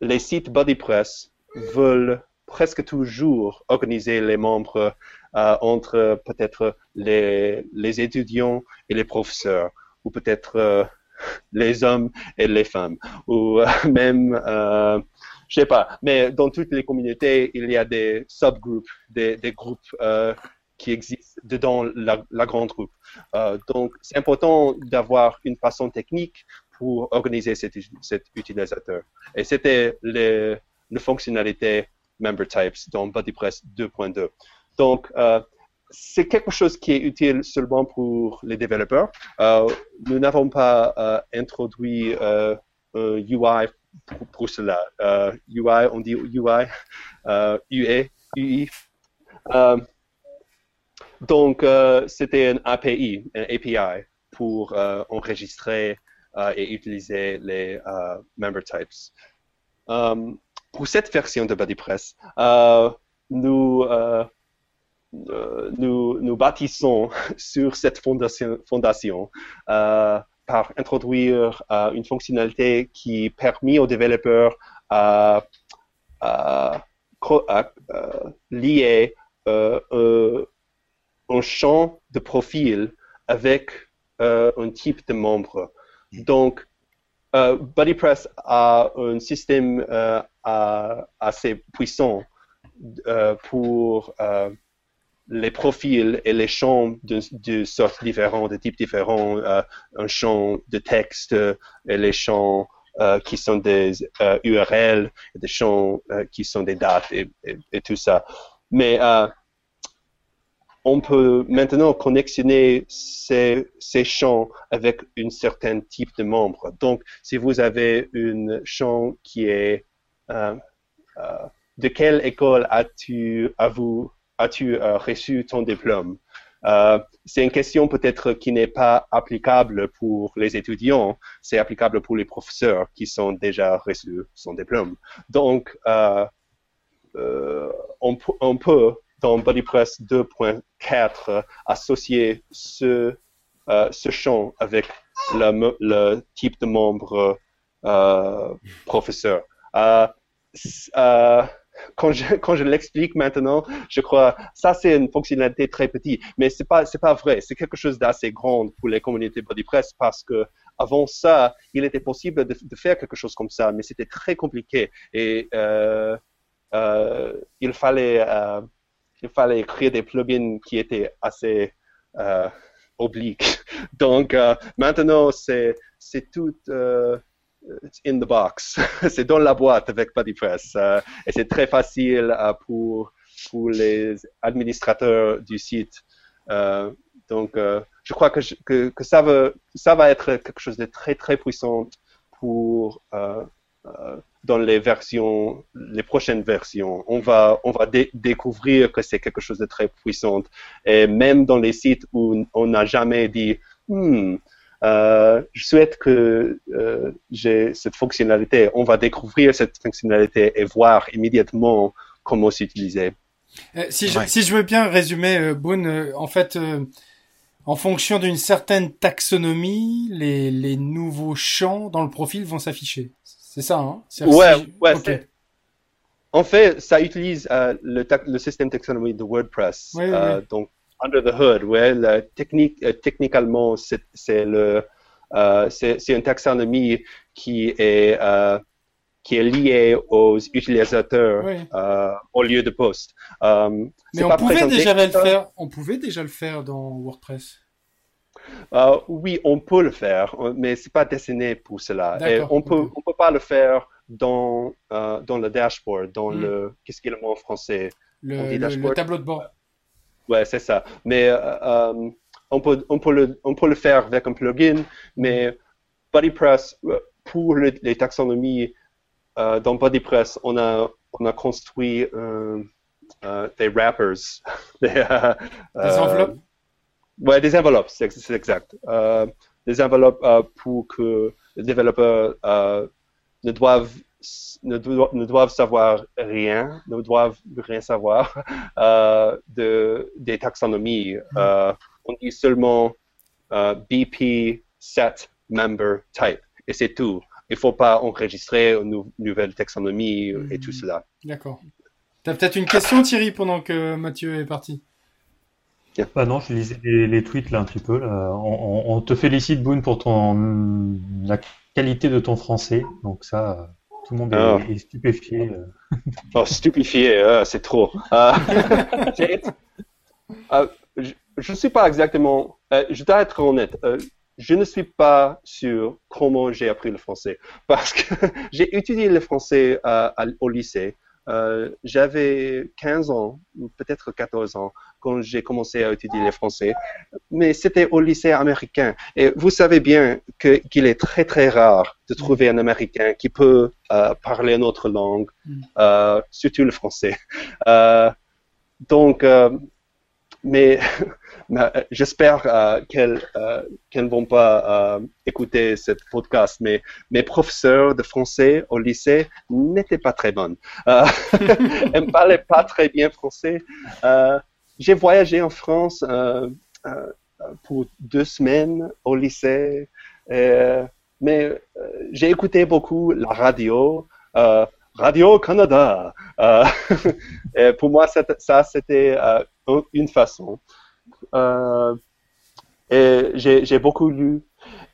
les sites BodyPress veulent presque toujours organiser les membres entre peut-être les, les, étudiants et les professeurs, ou peut-être les hommes et les femmes, ou même je sais pas, mais dans toutes les communautés, il y a des subgroupes, des, des groupes euh, qui existent dedans la, grande groupe. Euh, donc, c'est important d'avoir une façon technique pour organiser cet, utilisateur. Et c'était les, fonctionnalités member types dans BuddyPress 2.2. Donc, euh, c'est quelque chose qui est utile seulement pour les développeurs. Euh, nous n'avons pas introduit un UI pour, cela. UI, on dit UI, UE, UI. Euh, donc, c'était un API, un API pour enregistrer et utiliser les member types. pour cette version de BuddyPress, nous, nous, bâtissons sur cette fondation, par introduire euh, une fonctionnalité qui permet aux développeurs à, lier euh, un champ de profil avec euh, un type de membre. Donc, BuddyPress a un système assez puissant pour les profils et les champs de, sortes différentes, de types différents, euh, un champ de texte et les champs euh, qui sont des URL, et des champs euh, qui sont des dates et, tout ça. Mais on peut maintenant connexionner ces, ces, champs avec un certain type de membre. Donc, si vous avez un champ qui est de quelle école as-tu, as-tu euh, reçu ton diplôme? Euh, c'est une question peut-être qui n'est pas applicable pour les étudiants, c'est applicable pour les professeurs qui sont déjà reçus son diplôme. Donc, euh, on, on, peut, dans BuddyPress 2.4, associer ce, ce champ avec le, type de membre professeur quand je, quand je l'explique maintenant, je crois ça c'est une fonctionnalité très petite, mais c'est pas c'est pas vrai. C'est quelque chose d'assez grand pour les communautés BodyPress parce que avant ça, il était possible de, faire quelque chose comme ça, mais c'était très compliqué et euh, euh, il fallait euh, il fallait écrire des plugins qui étaient assez euh, obliques. Donc euh, maintenant c'est c'est tout euh, in the box. c'est dans la boîte avec BuddyPress. Et c'est très facile pour, pour les administrateurs du site. Donc, je crois que, que, que, ça, va, ça va être quelque chose de très, très puissant pour dans les versions, les prochaines versions. On va, on va découvrir que c'est quelque chose de très puissant. Et même dans les sites où on n'a jamais dit, hmm, euh, je souhaite que euh, j'ai cette fonctionnalité. On va découvrir cette fonctionnalité et voir immédiatement comment s'utiliser. Euh, si, je, si je veux bien résumer, Boone, en fait, en fonction d'une certaine taxonomie, les, les, nouveaux champs dans le profil vont s'afficher. C'est ça, hein Ouais, ouais. En fait, ça utilise le, le, système taxonomie de WordPress. Oui, oui. Donc, under the hood, ouais, la technique, euh, techniquement, c'est le, euh, c'est une taxonomie qui est euh, qui est liée aux utilisateurs euh, au lieu de poste. Euh, Mais on pouvait déjà le faire. On pouvait déjà le faire dans WordPress. Euh, oui, on peut le faire, mais c'est pas dessiné pour cela. Et on peut, on peut pas le faire dans dans le dashboard, dans hmm. le qu'est-ce qu'il y a le mot en français? Le, le, tableau de bord. Ouais, c'est ça. Mais euh, euh, on, peut, on, peut le, on peut le faire avec un plugin, mais BuddyPress, euh, pour les taxonomies, dans BuddyPress, on a, on a construit des wrappers. des, enveloppes? Ouais, des enveloppes, c'est exact. des enveloppes pour que les développeurs ne doivent ne, ne, doivent savoir rien, ne doivent rien savoir euh, de, des taxonomies. Mm-hmm. Euh, on dit seulement euh, BP set member type. Et c'est tout. Il ne faut pas enregistrer une nouvelle taxonomie et tout Mhm. cela. D'accord. T'as peut-être une question, Thierry, pendant que Mathieu est parti? Bah non, je lisais les, les tweets là un petit peu. Là. On, on- on te félicite, Boone, pour ton la qualité de ton français. Donc ça, tout le monde est, Ah. est stupéfié. euh. Oh, stupéfié, euh, c'est trop. Euh, été- euh, je ne suis pas exactement. euh, je dois être honnête. je ne suis pas sûr comment j'ai appris le français parce que j'ai étudié le français à- au lycée. Euh, J'avais 15 ans, peut-être 14 ans, quand j'ai commencé à étudier le français, mais c'était au lycée américain. Et vous savez bien que- qu'il est très très rare de trouver un Américain qui peut euh, parler notre langue, euh, surtout le français. Euh, donc, euh, mais, j'espère euh, qu'elles euh, qu'elles ne vont pas euh, écouter ce podcast, mais mes professeurs de français au lycée n'étaient pas très bonnes. Euh, elles ne parlaient pas très bien français. Euh, J'ai voyagé en France euh, euh, pour deux semaines au lycée, euh, mais euh, j'ai écouté beaucoup la radio. Euh, Radio Canada. Euh, pour moi, ça, c'était euh, un- une façon. Euh, j'ai beaucoup lu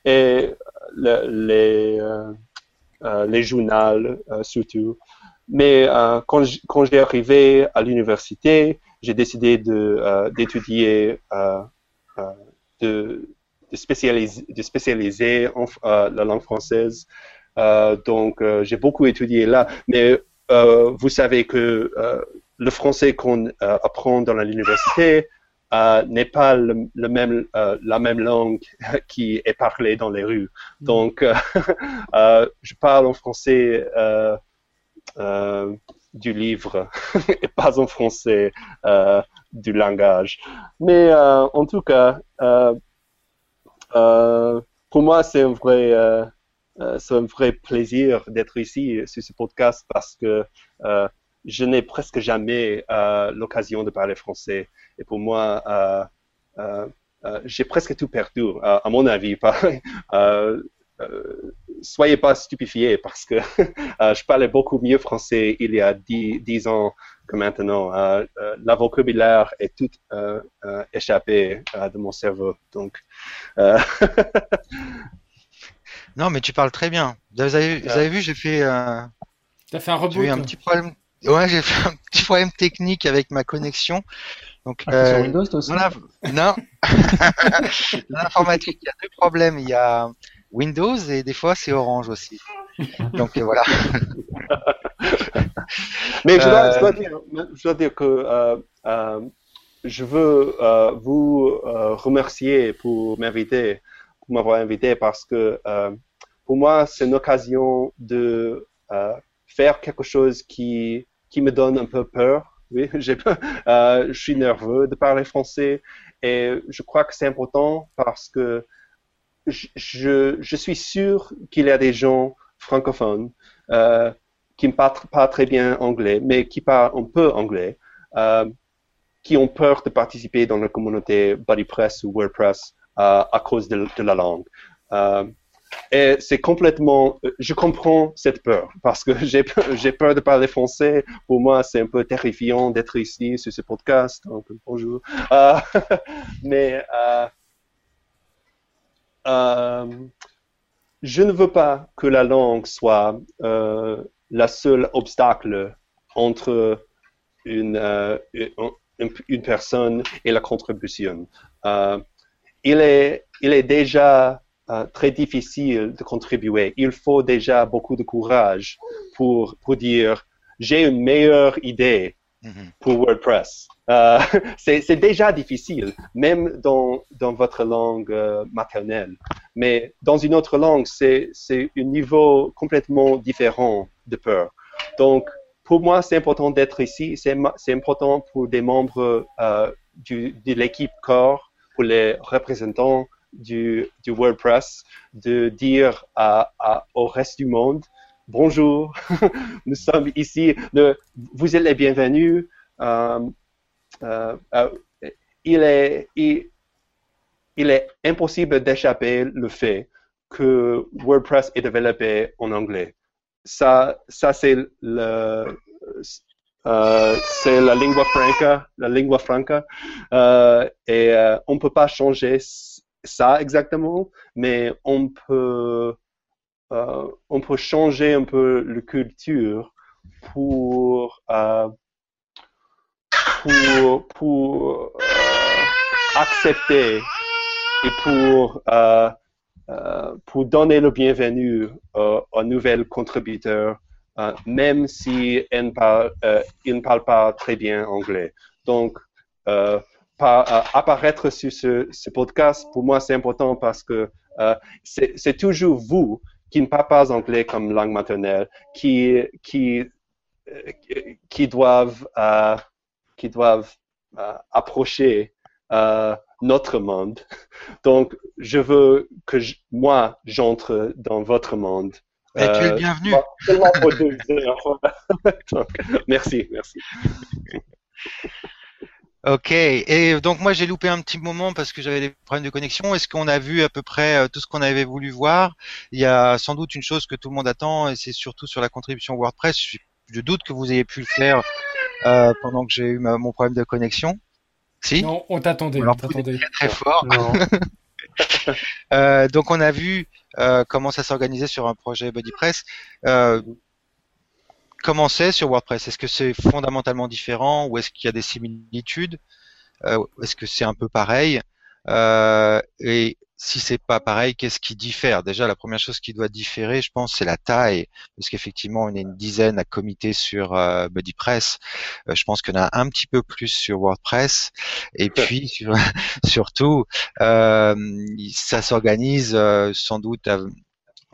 et le- les, euh, euh, les journaux euh, surtout. Mais euh, quand quand j'ai arrivé à l'université, j'ai décidé de d'étudier, de, de spécialiser, de spécialiser en la langue française. Donc, j'ai beaucoup étudié là. Mais vous savez que le français qu'on apprend dans l'université euh, n'est pas le, le même, euh, la même langue qui est parlée dans les rues. Donc, euh, je parle en français du livre et pas en français du langage. Mais en tout cas, pour moi, c'est un vrai, c'est un vrai plaisir d'être ici sur ce podcast parce que je n'ai presque jamais euh, l'occasion de parler français. Et pour moi, euh, euh, euh, j'ai presque tout perdu, euh, à mon avis. Euh, euh, soyez pas stupéfiés parce que euh, je parlais beaucoup mieux français il y a dix, dix ans que maintenant. Euh, euh, la vocabulaire est tout euh, euh, échappé euh, de mon cerveau. Donc, euh, Non, mais tu parles très bien. Vous avez, vous avez vu, j'ai fait, euh, T'as fait un j'ai reboot eu un petit problème. Ouais, j'ai fait un petit problème technique avec ma connexion. Donc, Ah, t'es sur euh, Windows toi aussi la- non, dans l'informatique, il y a deux problèmes. Il y a Windows et des fois c'est Orange aussi. Donc euh, voilà. Mais je dois, Euh, je dois dire, je dois dire que euh, euh, je veux euh, vous euh, remercier pour m'inviter, pour m'avoir invité parce que euh, pour moi c'est une occasion de euh, faire quelque chose qui qui me donne un peu peur. Oui, j'ai. Euh, je suis nerveux de parler français et je crois que c'est important parce que je, je, suis sûr qu'il y a des gens francophones euh, qui ne parlent pas très bien anglais, mais qui parlent un peu anglais, euh, qui ont peur de participer dans la communauté BuddyPress ou WordPress euh, à cause de, de la langue. Euh, et c'est complètement, je comprends cette peur parce que j'ai peur, de parler français. Pour moi, c'est un peu terrifiant d'être ici sur ce podcast. Bonjour. Euh, mais euh, euh, je ne veux pas que la langue soit euh, la seule obstacle entre une, euh, une, une, personne et la contribution. Euh, il, est, il est déjà euh, très difficile de contribuer. Il faut déjà beaucoup de courage pour, pour dire j'ai une meilleure idée pour WordPress. Euh, c'est déjà difficile, même dans, dans votre langue euh, maternelle. Mais dans une autre langue, c'est un niveau complètement différent de peur. Donc, pour moi, c'est important d'être ici. C'est important pour des membres euh, du, de l'équipe Core, pour les représentants du, WordPress, de dire au reste du monde, bonjour, nous sommes ici, vous êtes les bienvenus. Euh, euh, il est, il, est impossible d'échapper le fait que WordPress est développé en anglais. Ça, c'est euh, la lingua franca, la lingua franca, euh, et euh, on peut pas changer ça exactement, mais on peut, euh, on peut changer un peu la culture pour, euh, pour, pour accepter et pour euh, pour donner le bienvenu euh, aux nouvelles contributeurs, euh, même si ils ne, parlent, ne parlent pas très bien anglais. Donc, apparaître sur ce, podcast, pour moi, c'est important parce que c'est toujours vous qui ne parlez pas anglais comme langue maternelle, qui, qui, qui doivent, qui doivent approcher notre monde. Donc, je veux que moi, j'entre dans votre monde. tu es le euh, bienvenu. merci, merci. Ok, et donc moi j'ai loupé un petit moment parce que j'avais des problèmes de connexion. Est-ce qu'on a vu à peu près euh, tout ce qu'on avait voulu voir? Il y a sans doute une chose que tout le monde attend et c'est surtout sur la contribution WordPress. Je, doute que vous ayez pu le faire euh, pendant que j'ai eu mon problème de connexion. Si? Non, on t'attendait. On t'attendait. Très, fort. euh, donc on a vu euh, comment ça s'organisait sur un projet BodyPress. Euh, comment c'est sur WordPress? Est-ce que c'est fondamentalement différent ou est-ce qu'il y a des similitudes? Euh, Est-ce que c'est un peu pareil? Euh, Et si c'est pas pareil, qu'est-ce qui diffère? Déjà, la première chose qui doit différer, je pense, c'est la taille, parce qu'effectivement, on est une dizaine à comité sur euh, BuddyPress. Euh, je pense qu'on a un petit peu plus sur WordPress, et puis surtout, euh, ça s'organise euh, sans doute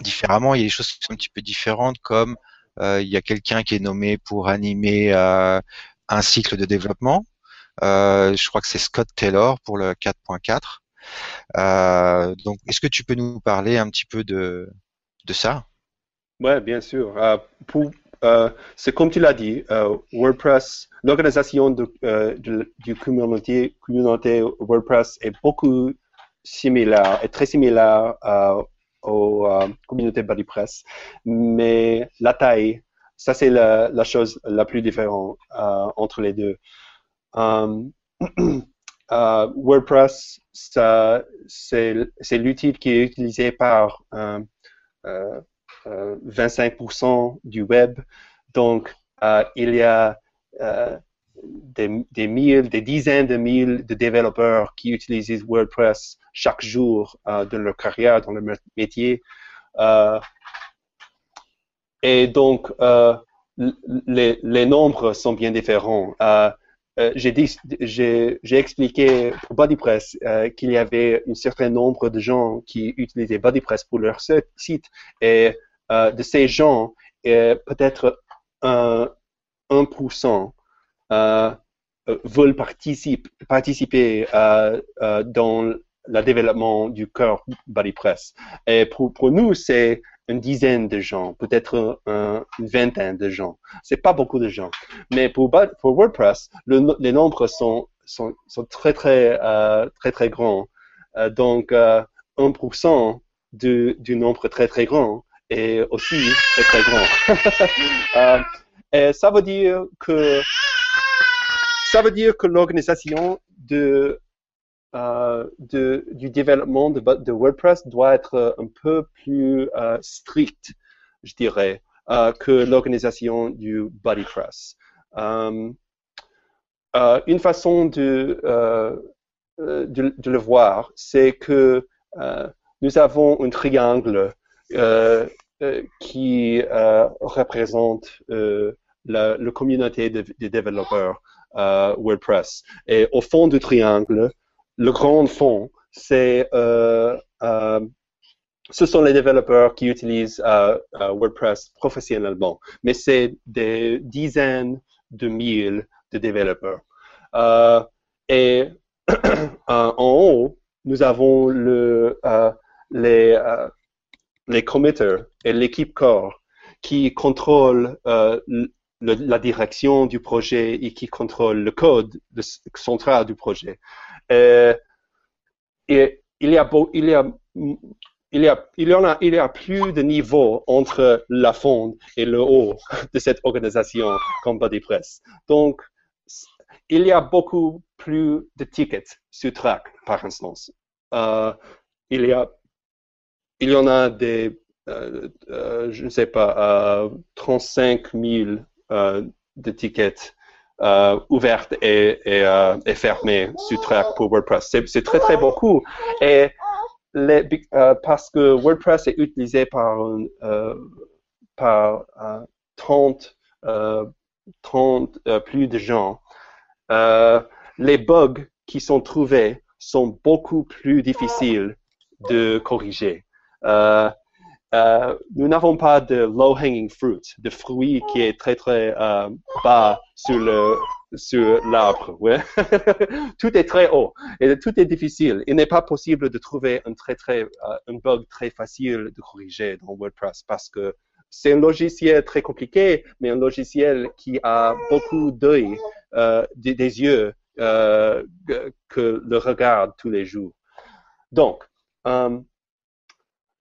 différemment. Il y a des choses qui sont un petit peu différentes, comme il y a quelqu'un qui est nommé pour animer un cycle de développement. je crois que c'est Scott Taylor pour le 4.4. Euh, donc, est-ce que tu peux nous parler un petit peu de, de ça? Oui, bien sûr. Euh, euh, c'est comme tu l'as dit, WordPress, l'organisation de, du communauté, communauté WordPress est beaucoup similaire, est très similaire aux communautés BuddyPress, mais la taille, ça c'est la, chose la plus différente entre les deux. Uh, WordPress, c'est l'outil qui est utilisé par euh, euh, 25% euh, du web. Donc, euh, il y a des, des, mille, des dizaines de mille de développeurs qui utilisent WordPress chaque jour dans leur carrière, dans leur métier. et donc, les, les, nombres sont bien différents. Euh, j'ai expliqué pour BodyPress euh, qu'il y avait un certain nombre de gens qui utilisaient BodyPress pour leur site et euh, de ces gens, peut-être 1%, veulent participer, participer dans le développement du cœur BodyPress. Et pour, nous, c'est une dizaine de gens, peut-être une vingtaine de gens. C'est pas beaucoup de gens. Mais pour, WordPress, les nombres sont, sont, sont, très, très, euh, très, très grands. Euh, donc, euh, 1% du, du nombre très, très grand est aussi très, très grand. Euh, et ça veut dire que ça veut dire que l'organisation euh, de, du développement de, de, WordPress doit être euh, un peu plus euh, strict, je dirais, que l'organisation du BuddyPress. Une façon de, de, le voir, c'est que nous avons un triangle qui représente la, la, communauté de, de développeurs WordPress. Et au fond du triangle, le grand fond, c'est euh, euh, ce sont les développeurs qui utilisent euh, WordPress professionnellement, mais c'est des dizaines de mille de développeurs. et en haut, nous avons le, les, les committers et l'équipe core qui la direction du projet et qui contrôle le code central du projet. Euh, et il y a, il y a il y, a, il, y en a, il y a plus de niveau entre la fonte et le haut de cette organisation comme BodyPress. Donc, il y a beaucoup plus de tickets sur track, par instance. Euh, il, y a, il y en a des, euh, je ne sais pas, 35 000 de tickets ouverts et, et, et, fermés sur track pour WordPress. C'est très, très beaucoup. Et les, parce que WordPress est utilisé par, par 30, 30 plus de gens, euh, les bugs qui sont trouvés sont beaucoup plus difficiles de corriger. Euh, nous n'avons pas de low-hanging fruit, de fruit qui est très très euh, bas sur le sur l'arbre. Tout est très haut et tout est difficile. Il n'est pas possible de trouver un très très euh, un bug très facile de corriger dans WordPress parce que c'est un logiciel très compliqué, mais un logiciel qui a beaucoup d'œil, des, des, yeux que le regarde tous les jours. Donc,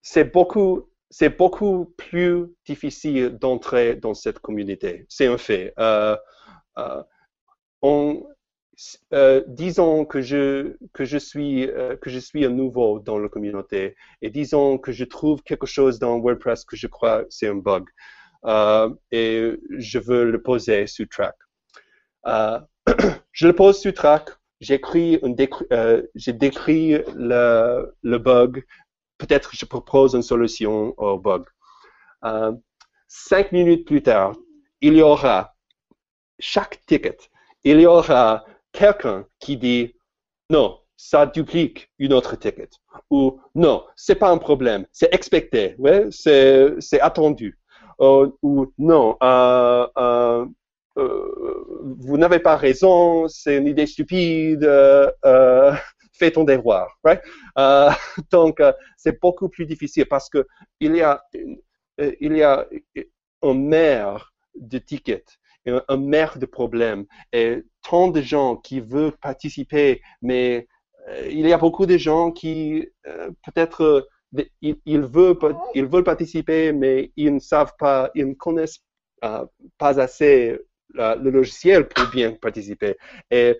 c'est beaucoup, c'est beaucoup plus difficile d'entrer dans cette communauté. C'est un fait. Euh, euh, euh, disons que je, que, je suis, euh, que je suis un nouveau dans la communauté et disons que je trouve quelque chose dans WordPress que je crois c'est un bug euh, et je veux le poser sur track. je le pose sur track, j'écris j'ai décrit le, le bug, peut-être je propose une solution au bug. cinq minutes plus tard, il y aura chaque ticket, il y aura quelqu'un qui dit non, ça duplique une autre ticket ou non, c'est pas un problème, c'est expecté, c'est, attendu euh, ou non, euh, euh, euh, vous n'avez pas raison, c'est une idée stupide, euh, fais ton devoir, right? donc c'est beaucoup plus difficile parce que il y a il y a un maire de tickets un, mer de problèmes et tant de gens qui veulent participer, mais euh, il y a beaucoup de gens qui euh, peut-être euh, ils, veulent, participer, mais ils ne savent pas, ils ne connaissent pas assez le logiciel pour bien participer. Et,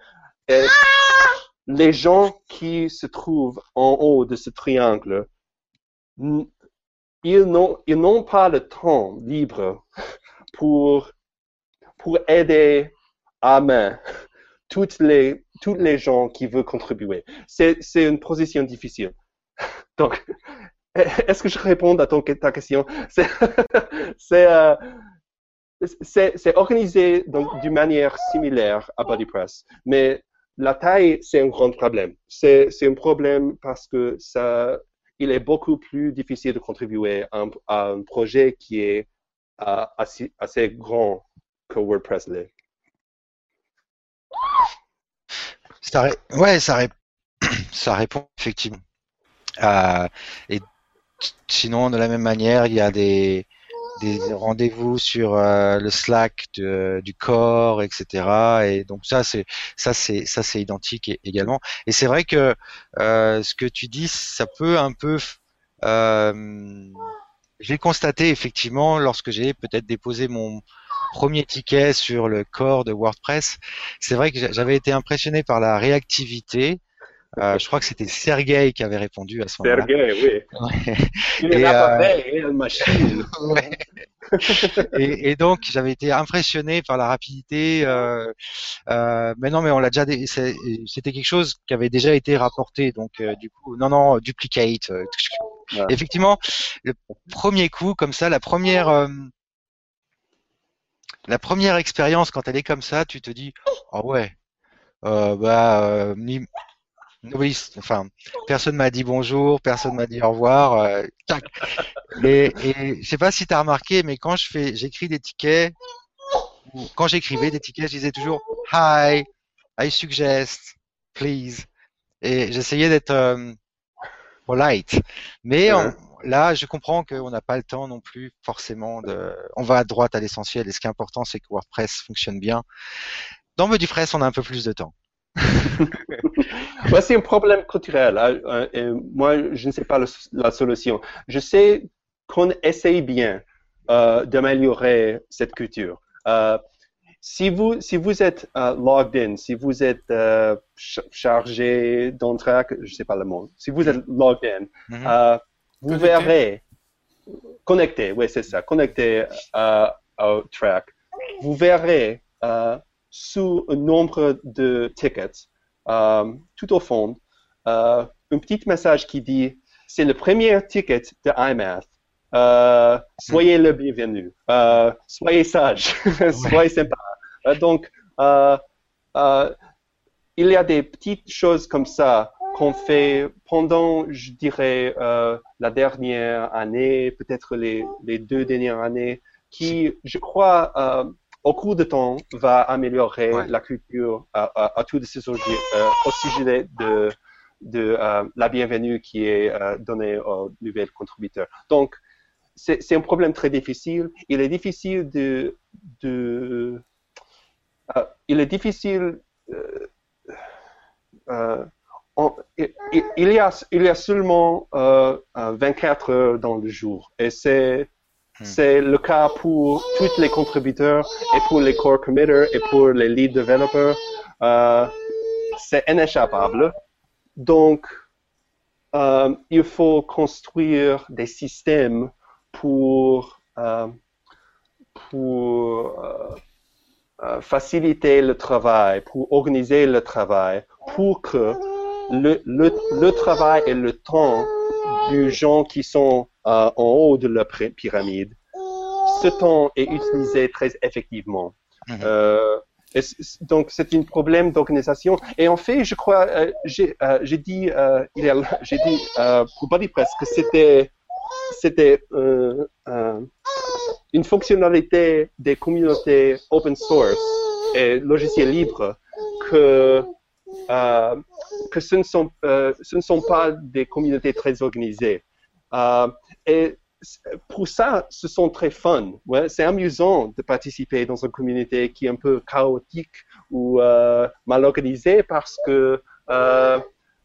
les gens qui se trouvent en haut de ce triangle, ils n'ont pas le temps libre pour pour aider à main toutes les, toutes les gens qui veulent contribuer. C'est, une position difficile. Donc, est-ce que je réponds à ta question? Euh, c'est organisé d'une manière similaire à BodyPress, mais la taille, c'est un grand problème. C'est, un problème parce que ça, il est beaucoup plus difficile de contribuer à un, projet qui est euh, assez, assez grand WordPress Ça, ouais, ça, ça répond effectivement. Euh, et sinon, de la même manière, il y a des, des rendez-vous sur euh, le Slack du corps, etc. Et donc ça, c'est ça, c'est ça, c'est identique également. Et c'est vrai que euh, ce que tu dis, ça peut un peu j'ai constaté effectivement lorsque j'ai peut-être déposé mon premier ticket sur le corps de WordPress, c'est vrai que j'avais été impressionné par la réactivité. Euh, je crois que c'était Sergei qui avait répondu à ce moment-là. Sergei, oui. Il est euh... machine. et, et, donc j'avais été impressionné par la rapidité. Euh, euh, mais non, mais on l'a déjà. C'était quelque chose qui avait déjà été rapporté. Donc euh, du coup, non, non, duplicate. Euh, Effectivement, le premier coup, comme ça, la première euh, la première expérience quand elle est comme ça, tu te dis oh ouais, euh, bah euh, oui, enfin personne m'a dit bonjour, personne m'a dit au revoir, euh, tac. Et, et je sais pas si tu as remarqué, mais quand je fais, j'écris des tickets, ou quand j'écrivais des tickets, je disais toujours hi, I suggest, please, et j'essayais d'être euh, polite, mais on, là, je comprends qu'on n'a pas le temps non plus forcément de. On va à droite à l'essentiel. Et ce qui est important, c'est que WordPress fonctionne bien. Dans BuddyPress, on a un peu plus de temps. c'est un problème culturel. Hein, euh, moi, je ne sais pas la solution. Je sais qu'on essaye bien euh, d'améliorer cette culture. Euh, si vous, si vous êtes logged in, si vous êtes chargé d'un track, je ne sais pas le mot, si vous êtes logged in, mm-hmm. vous verrez, connecté, oui, c'est ça, connecté au track, vous verrez sous un nombre de tickets, euh, tout au fond, euh, un petit message qui dit c'est le premier ticket de iMath. Euh, soyez le bienvenu. soyez sage. soyez sympa. donc, il y a des petites choses comme ça qu'on fait pendant, je dirais, la dernière année, peut-être les, les, deux dernières années, qui, je crois, au cours de temps, va améliorer la culture à, à, tous ces sujets, euh, au sujet de, de euh, la bienvenue qui est euh, donnée aux nouvelles contributeurs. Donc, c'est un problème très difficile. Il est difficile de... de il est difficile... il, y a, il y a seulement 24 heures dans le jour et c'est. C'est le cas pour tous les contributeurs et pour les core committers et pour les lead developers. Euh, c'est inéchappable. Donc, euh, il faut construire des systèmes pour, euh, pour faciliter le travail, pour organiser le travail, pour que le, le, le travail et le temps du gens qui sont euh, en haut de la pyramide, ce temps est utilisé très effectivement. Mhm. Euh, donc, c'est un problème d'organisation. Et en fait, je crois, euh, j'ai dit, j'ai dit pour BuddyPress que c'était, c'était une fonctionnalité des communautés open source et logiciels libres que que ce ne sont ce ne sont pas des communautés très organisées. Euh, et pour ça, ce sont très fun. Ouais? C'est amusant de participer dans une communauté qui est un peu chaotique ou euh, mal organisée parce que euh,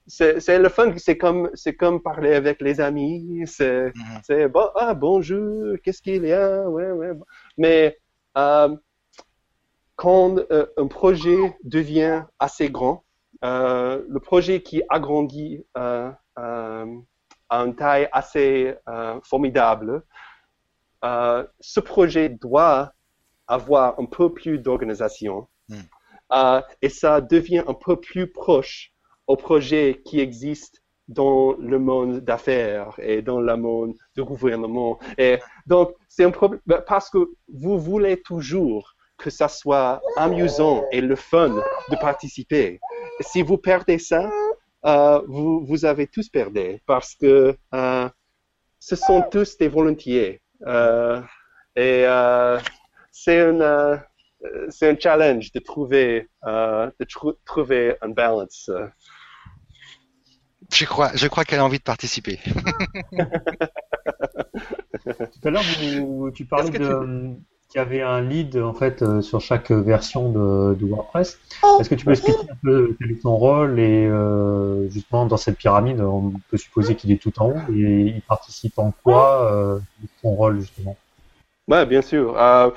c'est le fun. C'est comme, c'est comme parler avec les amis. C'est mm bon, ah, bonjour, qu'est-ce qu'il y a? Ouais, ouais. Mais euh, quand un projet devient assez grand, le projet qui agrandit à une taille assez euh, formidable, euh, ce projet doit avoir un peu plus d'organisation hmm. euh, et ça devient un peu plus proche au projet qui existe dans le monde d'affaires et dans le monde du gouvernement. Et donc, c'est un problème parce que vous voulez toujours que ça soit amusant et le fun de participer. Si vous perdez ça, euh, vous, vous avez tous perdu parce que euh, ce sont tous des volontiers. Euh, et c'est un, c'est un challenge de trouver, de trouver un balance. Je crois, je crois qu'elle a envie de participer. Tout à l'heure, tu parlais de, qu'il y avait un lead en fait euh, sur chaque version de, de WordPress. Est-ce que tu peux expliquer un peu quel est ton rôle et euh, justement dans cette pyramide, on peut supposer qu'il est tout en haut et il participe en quoi euh, ton rôle justement? Ouais, bien sûr. Euh,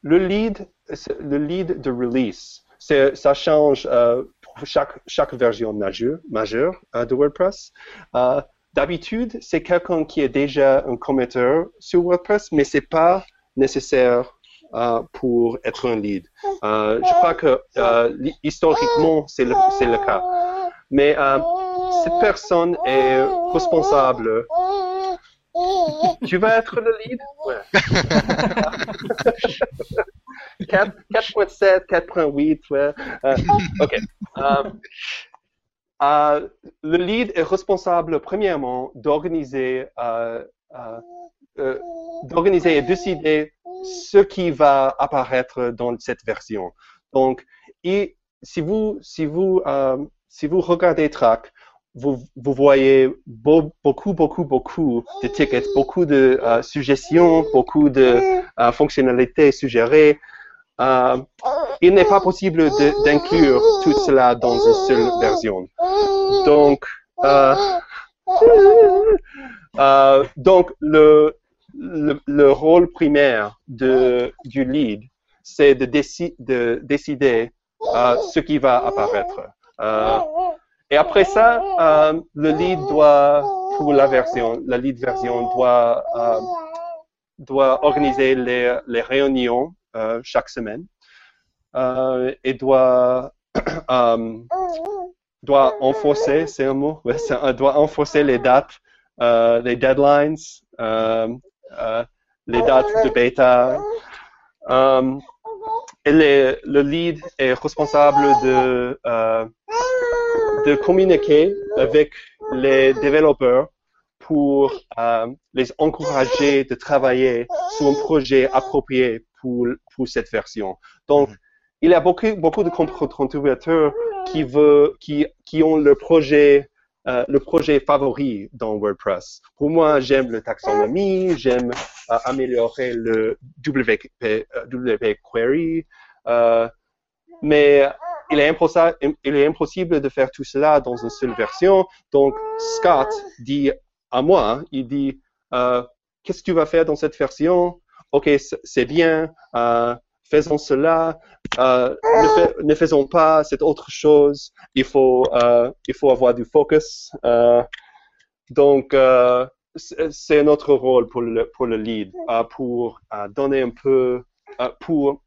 le lead, le lead de release, ça change euh, pour chaque chaque version majeure, majeure de WordPress. D'habitude, c'est quelqu'un qui est déjà un commetteur sur WordPress, mais c'est pas nécessaire euh, pour être un lead. Euh, je crois que euh, historiquement, c'est le, le, cas. Mais cette personne est responsable. Tu vas être le lead? Ouais. 4.7, 4.8, ouais. OK. le lead est responsable, premièrement, d'organiser d'organiser et décider ce qui va apparaître dans cette version. Donc, si vous, si vous, euh, si vous regardez Track, vous, vous voyez beaucoup, beaucoup, beaucoup de tickets, beaucoup de euh, suggestions, beaucoup de euh, fonctionnalités suggérées. il n'est pas possible d'inclure tout cela dans une seule version. Donc, donc le, le, le rôle primaire du lead, c'est de, déci- de décider euh, ce qui va apparaître. Euh, et après ça, euh, le lead doit, pour la version, la lead version doit, doit organiser les, réunions chaque semaine et doit, doit enforcer, c'est un mot, doit enforcer les dates, les deadlines, les dates de bêta. Euh, et le lead est responsable de, euh, de communiquer avec les développeurs pour euh, les encourager de travailler sur un projet approprié pour, pour cette version. Donc, il y a beaucoup, beaucoup de contr- contributeurs qui, veut, qui, qui ont le projet, euh, le projet favori dans WordPress. Pour moi, j'aime le taxonomie, j'aime euh, améliorer le WP, euh, Query, mais il est, impossible, il est impossible de faire tout cela dans une seule version. Donc, Scott dit à moi, il dit, qu'est-ce que tu vas faire dans cette version? Ok, c'est bien, faisons cela, euh, ne, fais- ne faisons pas cette autre chose, il faut, euh, il faut avoir du focus. Euh, donc, c'est notre rôle pour le, pour le lead, pour donner un peu, pour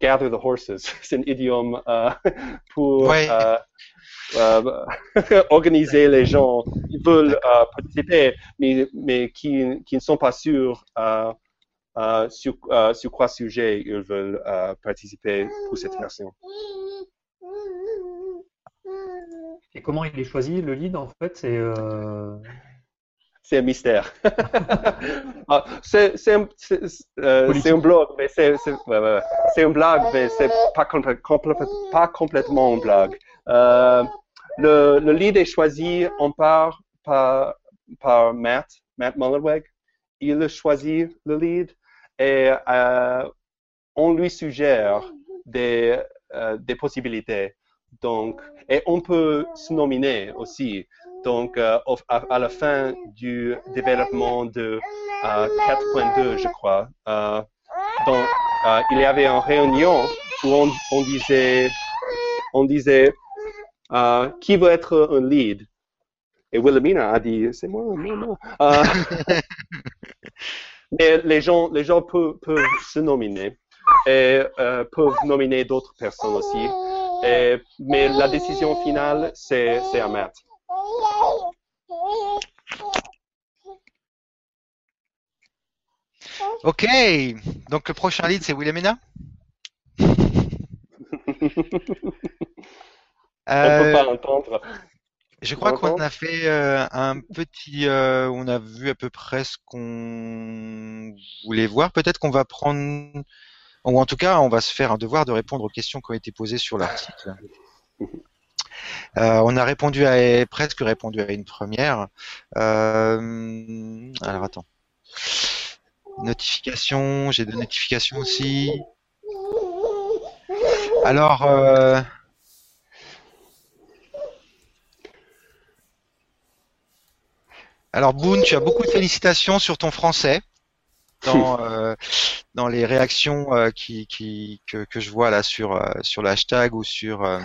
gather the horses, c'est un idiome pour Ouais. organiser les gens qui veulent participer, mais, mais qui, qui ne sont pas sûrs sur, euh, sur quoi sujet ils veulent euh, participer pour cette version. Et comment il est choisi le lead en fait C'est euh, C'est un mystère. Ah, c'est un, euh, un blog, mais c'est un blog, mais c'est pas, complè- complè- pas complètement un blog. Euh, le, le lead est choisi en part par, par Matt, Matt Mullenweg. Il a choisi le lead et euh, on lui suggère des, euh, des possibilités. Donc, et on peut se nominer aussi. Donc, euh, à, la fin du développement de euh, 4.2, je crois, donc, il y avait une réunion où on, disait, on disait, qui veut être un lead? Et Wilhelmina a dit, c'est moi, moi, moi. Mais les gens, les gens peuvent, peuvent se nominer et euh, peuvent nominer d'autres personnes aussi. Et- mais la décision finale, c'est à Matt. Ok, donc le prochain lead c'est Wilhelmina? On peut Euh, pas entendre. Je crois qu'on a fait euh, un petit, euh, on a vu à peu près ce qu'on voulait voir. Peut-être qu'on va prendre, ou en tout cas, on va se faire un devoir de répondre aux questions qui ont été posées sur l'article. Euh, on a répondu à presque répondu à une première. Alors attends. Notification, j'ai des notifications aussi. Alors, alors Boone, tu as beaucoup de félicitations sur ton français dans euh, dans les réactions euh, qui, qui que, que je vois là sur euh, sur le hashtag ou sur euh,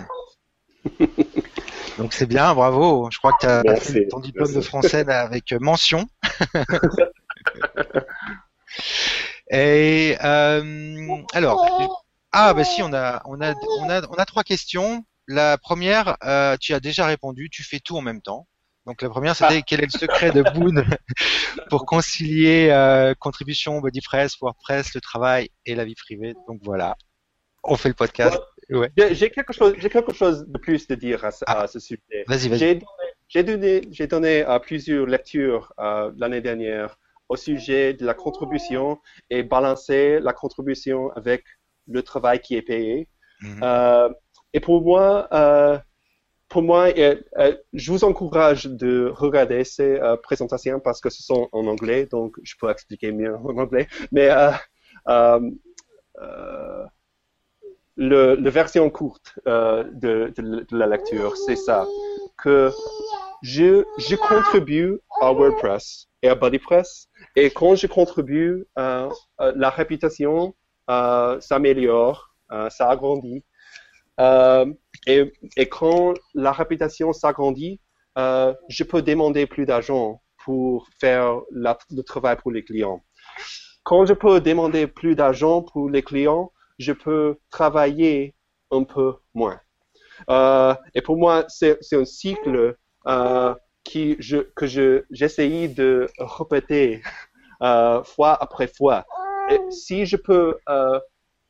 donc c'est bien, bravo. Je crois que tu as Merci, fait ton diplôme merci. de français avec mention. Et euh, alors, ah bah si, on a on a on a on a trois questions. La première, euh, tu as déjà répondu. Tu fais tout en même temps. Donc la première, c'était quel est le secret de Boone pour concilier euh, contribution, BodyPress, WordPress, le travail et la vie privée? Donc voilà, on fait le podcast. Ouais. J'ai quelque chose, j'ai quelque chose de plus de dire à, ce- Ah. à ce sujet. Vas-y, vas-y. J'ai donné, j'ai donné, j'ai donné euh, plusieurs lectures euh, l'année dernière au sujet de la contribution et balancer la contribution avec le travail qui est payé. Mhm. Euh, et pour moi, pour moi, euh, euh, je vous encourage de regarder ces euh, présentations parce que ce sont en anglais, donc je peux expliquer mieux en anglais. Mais le, version courte de, la lecture, c'est ça, que je, contribue à WordPress et à BuddyPress, et quand je contribue, la réputation s'améliore, ça agrandit, et, et, quand la réputation s'agrandit, je peux demander plus d'argent pour faire le travail pour les clients. Quand je peux demander plus d'argent pour les clients, je peux travailler un peu moins. Euh, et pour moi, c'est un cycle euh, que je, j'essaye de répéter euh, fois après fois. Si je peux euh,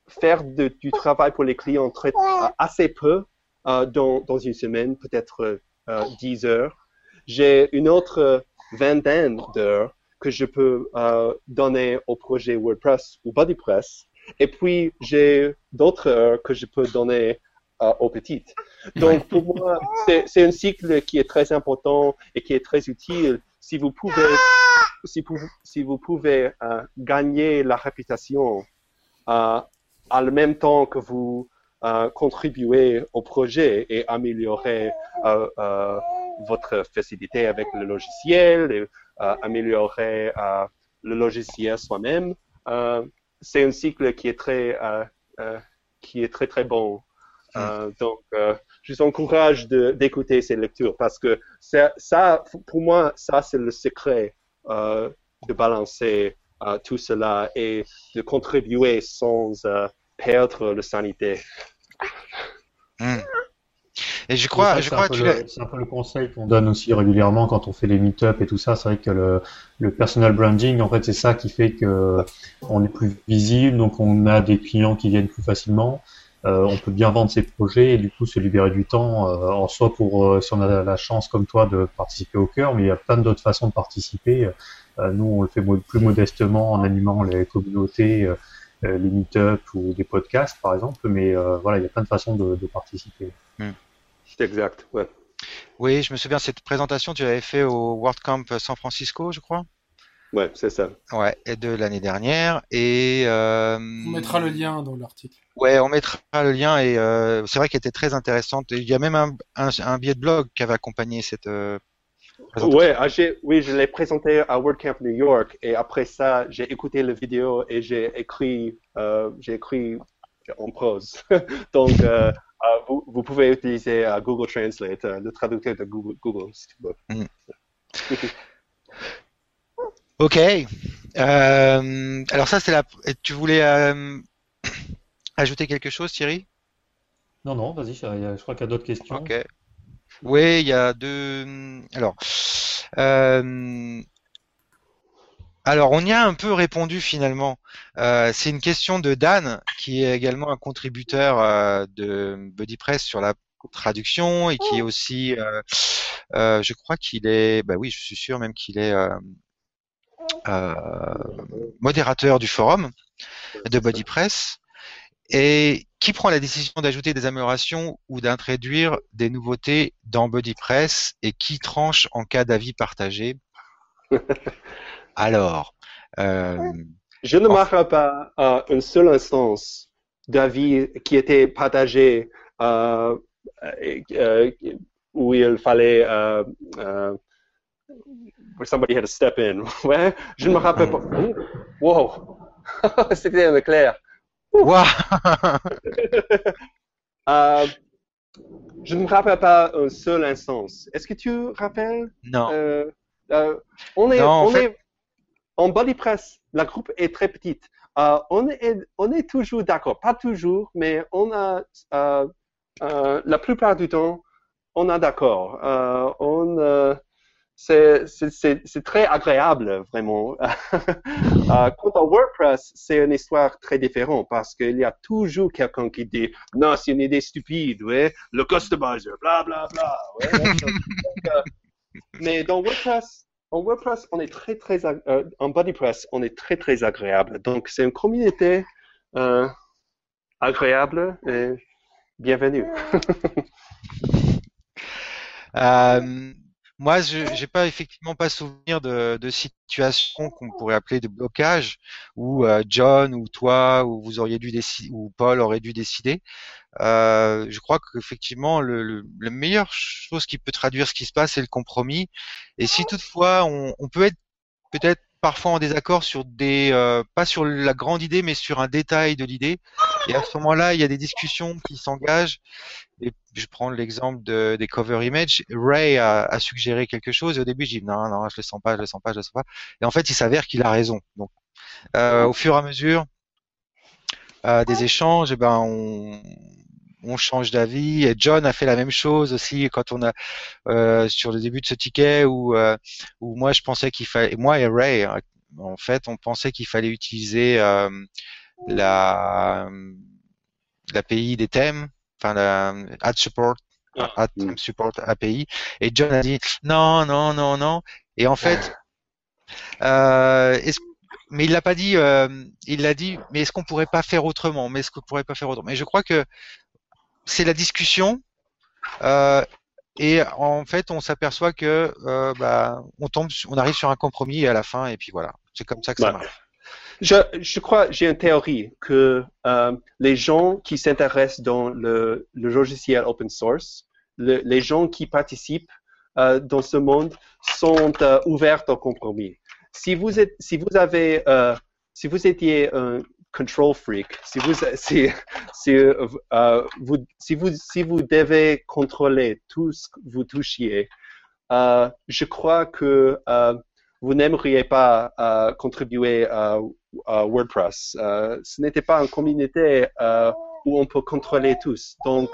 faire de, du travail pour les clients très, assez peu euh, dans, dans une semaine, peut-être 10 euh, heures, j'ai une autre vingtaine d'heures que je peux donner au projet WordPress ou BuddyPress et puis, j'ai d'autres heures que je peux donner euh, aux petites. Donc, pour moi, c'est un cycle qui est très important et qui est très utile. Si vous pouvez, si vous, si vous pouvez euh, gagner la réputation euh, à le même temps que vous euh, contribuez au projet et améliorer euh, euh, votre facilité avec le logiciel, et, améliorer le logiciel soi-même, c'est un cycle qui est très, qui est très très bon. Hmm. Donc, je vous encourage d'écouter ces lectures parce que ça, pour moi, ça c'est le secret de balancer tout cela et de contribuer sans perdre la sanité. Hmm. Et je crois, je crois c'est un peu le conseil qu'on donne aussi régulièrement quand on fait les meet-up et tout ça. C'est vrai que le, le personal branding, en fait, c'est ça qui fait que on est plus visible, donc on a des clients qui viennent plus facilement. Euh, on peut bien vendre ses projets et du coup se libérer du temps euh, en soi pour euh, si on a la chance comme toi de participer au cœur, mais il y a plein d'autres façons de participer. Euh, nous, on le fait plus modestement en animant les communautés, les meet-up ou des podcasts par exemple, mais voilà, il y a plein de façons de, de participer. Hmm. C'est exact, ouais. Oui, je me souviens, cette présentation, tu l'avais fait au WordCamp San Francisco, je crois? Ouais, c'est ça. Ouais, et de l'année dernière. Et euh... on mettra le lien dans l'article. Ouais, on mettra le lien et euh, c'est vrai qu'elle était très intéressante. il y a même un, un, un, billet de blog qui avait accompagné cette. Euh, ouais, ah, oui, je l'ai présenté à WordCamp New York et après ça, j'ai écouté la vidéo et j'ai écrit, euh, j'ai écrit en prose. Donc, euh, euh, vous, vous, pouvez utiliser euh, Google Translate, le traducteur de Google, Google si tu veux. Mm. ok. alors ça, c'est la. Tu voulais ajouter quelque chose, Thierry? Non, non, vas-y. Je crois qu'il y a d'autres questions. Ok. Oui, il y a deux. Alors. Euh, alors, on y a un peu répondu finalement. Euh, c'est une question de Dan, qui est également un contributeur euh, de BuddyPress sur la traduction et qui est aussi, euh, euh je crois qu'il est, bah oui, je suis sûr même qu'il est euh, euh, modérateur du forum de BuddyPress et qui prend la décision d'ajouter des améliorations ou d'introduire des nouveautés dans BuddyPress et qui tranche en cas d'avis partagé? Alors, euh, je ne marquerai pas euh, une seule instance d'avis qui était partagé euh, euh, où il fallait euh, somebody had to step in. Ouais, je ne me rappelle pas. Wow, c'était clair. Wow. euh, je ne me rappelle pas une seule instance. Est-ce que tu rappelles? Non. Euh, on est, non, on fait... est en BuddyPress, la groupe est très petite. Euh, on, est, on est toujours d'accord, pas toujours, mais on a euh, euh, la plupart du temps, on a d'accord. Euh, on euh, c'est très agréable, vraiment. euh, quant à WordPress, c'est une histoire très différente parce qu'il y a toujours quelqu'un qui dit non, c'est une idée stupide, ouais, le customizer, bla bla bla. Mais dans WordPress, en WordPress, on est très très euh, en BuddyPress, on est très très agréable. Donc c'est une communauté euh, agréable et bienvenue. euh, Moi, je n'ai pas effectivement pas souvenir de, de situations qu'on pourrait appeler de blocage où euh, John ou toi ou vous auriez dû décider ou Paul aurait dû décider. Euh, je crois qu'effectivement le, le, la meilleure chose qui peut traduire ce qui se passe c'est le compromis. Et si toutefois on, on peut être peut-être parfois en désaccord sur des, euh, pas sur la grande idée, mais sur un détail de l'idée. Et à ce moment-là, il y a des discussions qui s'engagent. Et je prends l'exemple de, des cover images. Ray a, a, suggéré quelque chose et au début, je dis non, non, je le sens pas, je le sens pas, je le sens pas. Et en fait, il s'avère qu'il a raison. Donc, euh, au fur et à mesure euh, des échanges, eh ben, on, on change d'avis. Et John a fait la même chose aussi quand on a euh, sur le début de ce ticket où euh, où moi je pensais qu'il fallait moi et Ray en fait on pensait qu'il fallait utiliser euh, la l'API des thèmes, enfin la ad support Ah, ad theme support API et John a dit non non non non et en fait euh, est-ce mais il l'a pas dit. Euh, il l'a dit. Mais est-ce qu'on pourrait pas faire autrement? Mais est-ce qu'on pourrait pas faire autrement? Mais je crois que c'est la discussion. Euh, et en fait, on s'aperçoit que euh, bah, on tombe, on arrive sur un compromis à la fin, et puis voilà. C'est comme ça que ça Ouais. marche. Je, je crois, j'ai une théorie que euh, les gens qui s'intéressent dans le, le logiciel open source, le- les gens qui participent euh, dans ce monde sont ouverts au compromis. Si vous êtes, si vous avez, si vous étiez un control freak, si euh, vous, si vous, si vous devez contrôler tout ce que vous touchiez, euh, je crois que euh, vous n'aimeriez pas contribuer à, WordPress. Ce n'était pas une communauté où on peut contrôler tous. Donc,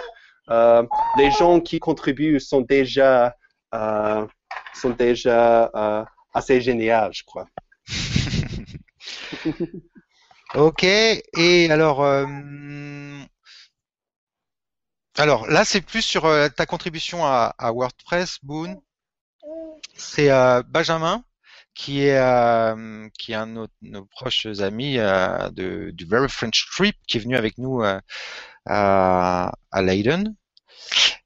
les gens qui contribuent sont déjà, sont déjà assez géniaux, je crois. Ok. Et alors, euh, alors là, c'est plus sur euh, ta contribution à, WordPress, Boone. C'est euh, Benjamin qui est euh, qui est un de nos, proches amis euh, de, du Very French Trip qui est venu avec nous à, à Leiden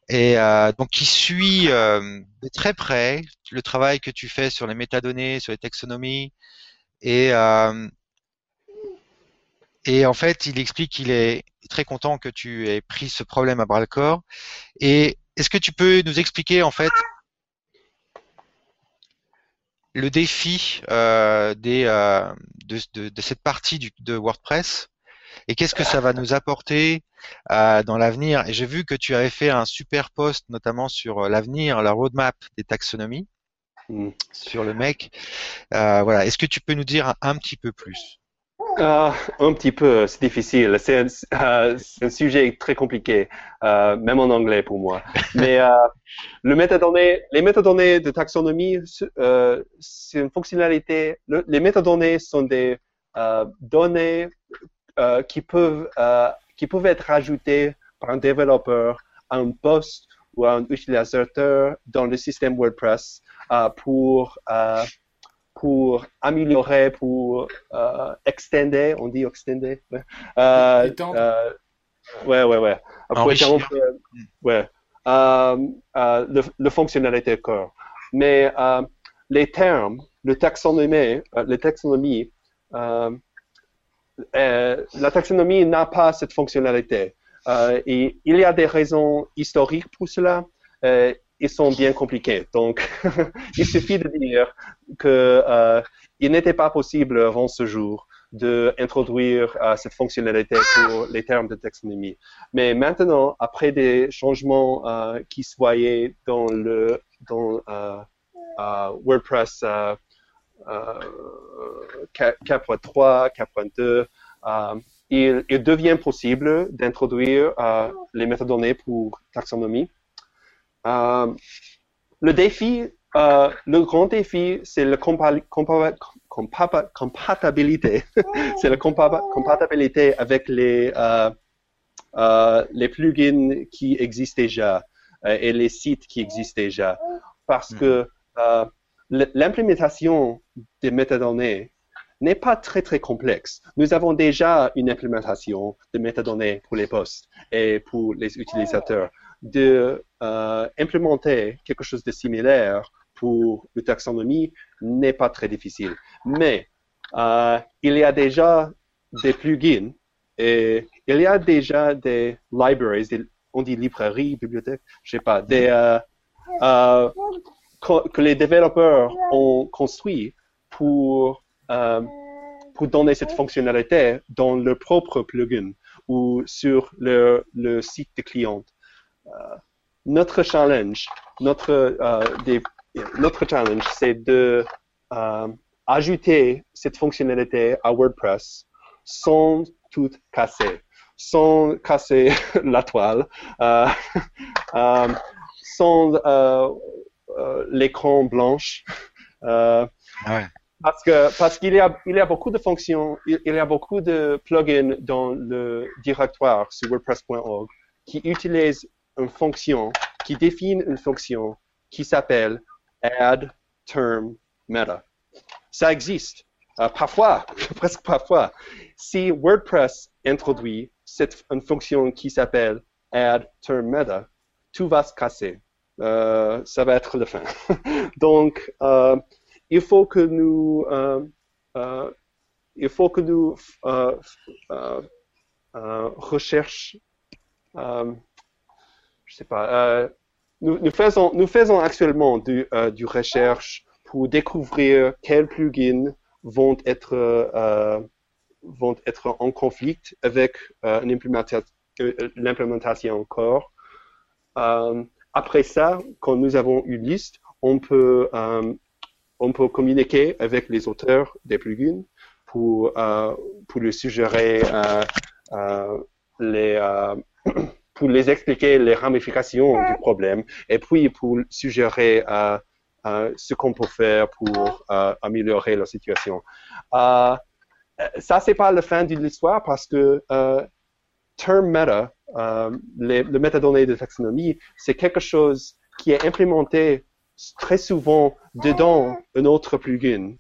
et euh, donc qui suit euh, de très près le travail que tu fais sur les métadonnées, sur les taxonomies et euh, et en fait, il explique qu'il est très content que tu aies pris ce problème à bras le corps. Et est-ce que tu peux nous expliquer en fait le défi euh, des, euh, de, de, de cette partie du, de WordPress et qu'est-ce que ça va nous apporter euh, dans l'avenir? Et j'ai vu que tu avais fait un super post notamment sur l'avenir, la roadmap des taxonomies Mm. sur le mec. Euh, voilà. Est-ce que tu peux nous dire un, un petit peu plus? Euh, un petit peu, c'est difficile. C'est un, euh, un sujet très compliqué, euh, même en anglais pour moi. Mais le métadonnées, les métadonnées de taxonomie, c'est une fonctionnalité. le- les métadonnées sont des données qui peuvent qui peuvent être ajoutées par un développeur à un post ou à un utilisateur dans le système WordPress pour pour améliorer, pour euh, extender, on dit extender, ouais. Euh, Étendre. euh, ouais, ouais, ouais. Pour interrompre, euh, ouais. Euh, euh, le, le fonctionnalité core. Mais euh, les termes, le taxonomie, euh, euh, euh, la taxonomie n'a pas cette fonctionnalité. Euh, et il y a des raisons historiques pour cela. Ils sont bien compliqués. Donc, il suffit de dire que euh, il n'était pas possible avant ce jour d'introduire euh, cette fonctionnalité pour les termes de taxonomie. Mais maintenant, après des changements euh, qui se voyaient dans le dans euh, euh, WordPress 4.3, 4.2, euh, il, il devient possible d'introduire les métadonnées pour taxonomie. Euh, le défi, euh, le grand défi, c'est la compa- compa- compa- compatibilité. c'est la compa- compatibilité avec les, euh, les plugins qui existent déjà et les sites qui existent déjà. Parce que euh, l- l'implémentation des métadonnées n'est pas très très complexe. Nous avons déjà une implémentation de métadonnées pour les posts et pour les utilisateurs. De euh, quelque chose de similaire pour une taxonomie n'est pas très difficile. Mais il y a déjà des plugins et il y a déjà des libraries, on dit librairies, bibliothèques, je sais pas, des, que les développeurs ont construit pour, pour donner cette fonctionnalité dans leur propre plugin ou sur le, le site de client. Euh, notre challenge, notre, euh, des, notre challenge, c'est de euh, ajouter cette fonctionnalité à WordPress sans tout casser, sans casser la toile, sans l'écran blanche. Ah parce que parce qu'il y a il y a beaucoup de fonctions, il, y a beaucoup de plugins dans le directoire sur WordPress.org qui utilisent une fonction qui définit une fonction qui s'appelle add term meta. Ça existe. Euh, parfois, presque parfois, si WordPress introduit cette une fonction qui s'appelle add term meta, tout va se casser. Euh, ça va être le fin. Donc, euh, il faut que nous, il faut que nous recherchions, sais pas, nous, nous, faisons, actuellement du, du recherche pour découvrir quels plugins vont être, vont être en conflit avec l'implémentation encore. après ça, quand nous avons une liste, on peut on peut communiquer avec les auteurs des plugins pour, euh, pour lui suggérer euh, euh, les, pour les expliquer les ramifications du problème et puis pour suggérer ce qu'on peut faire pour améliorer la situation. ça, c'est pas la fin de l'histoire parce que term meta, les, le métadonnées de taxonomie, c'est quelque chose qui est implémenté très souvent dedans un autre plugin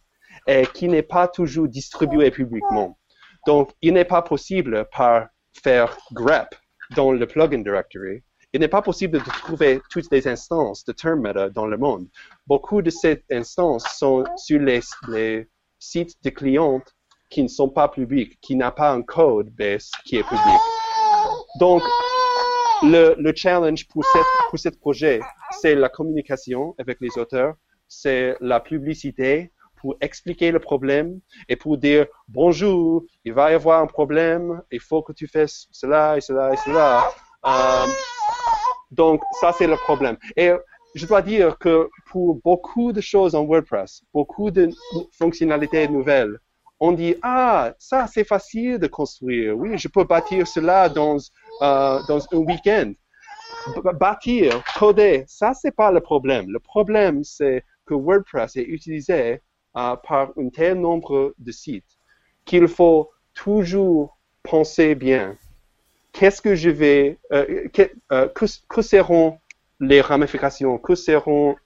et qui n'est pas toujours distribué publiquement. Donc, il n'est pas possible par faire grep dans le plugin directory. Il n'est pas possible de trouver toutes les instances de term meta dans le monde. Beaucoup de ces instances sont sur les, les sites de clients qui ne sont pas publics, qui n'ont pas un code base qui est public. Donc, le, le challenge pour, cette, pour ce projet, c'est la communication avec les auteurs, c'est la publicité pour expliquer le problème et pour dire bonjour, il va y avoir un problème, il faut que tu fasses cela et cela et cela. Euh, donc, ça, c'est le problème. Et je dois dire que pour beaucoup de choses en WordPress, beaucoup de fonctionnalités nouvelles, on dit, ah, ça, c'est facile de construire. Oui, je peux bâtir cela dans euh, dans un week-end. Bâtir, coder, ça, c'est pas le problème. Le problème, c'est que WordPress est utilisé par un tel nombre de sites qu'il faut toujours penser bien. Qu'est-ce que je vais, euh, que, seront les ramifications, que seront,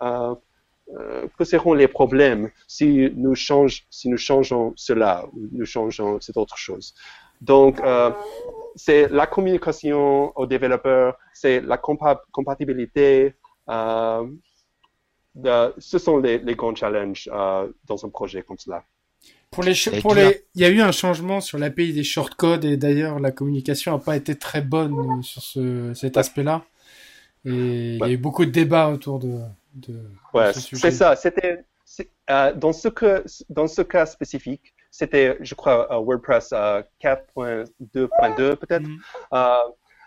que seront les problèmes si nous, change, si nous changeons cela ou nous changeons cette autre chose? Donc, c'est la communication aux développeurs, c'est la compatibilité. Euh, ce sont les, grands challenges euh, dans un projet comme cela. Pour les, pour les, il y a eu un changement sur l'API des shortcodes et d'ailleurs la communication n'a pas été très bonne sur ce, cet aspect-là. Et il y a eu beaucoup de débats autour de, de, ouais, C'est ça. C'était euh, dans ce que, dans ce cas spécifique, c'était, je crois, WordPress 4.2.2 peut-être. Mm. Euh,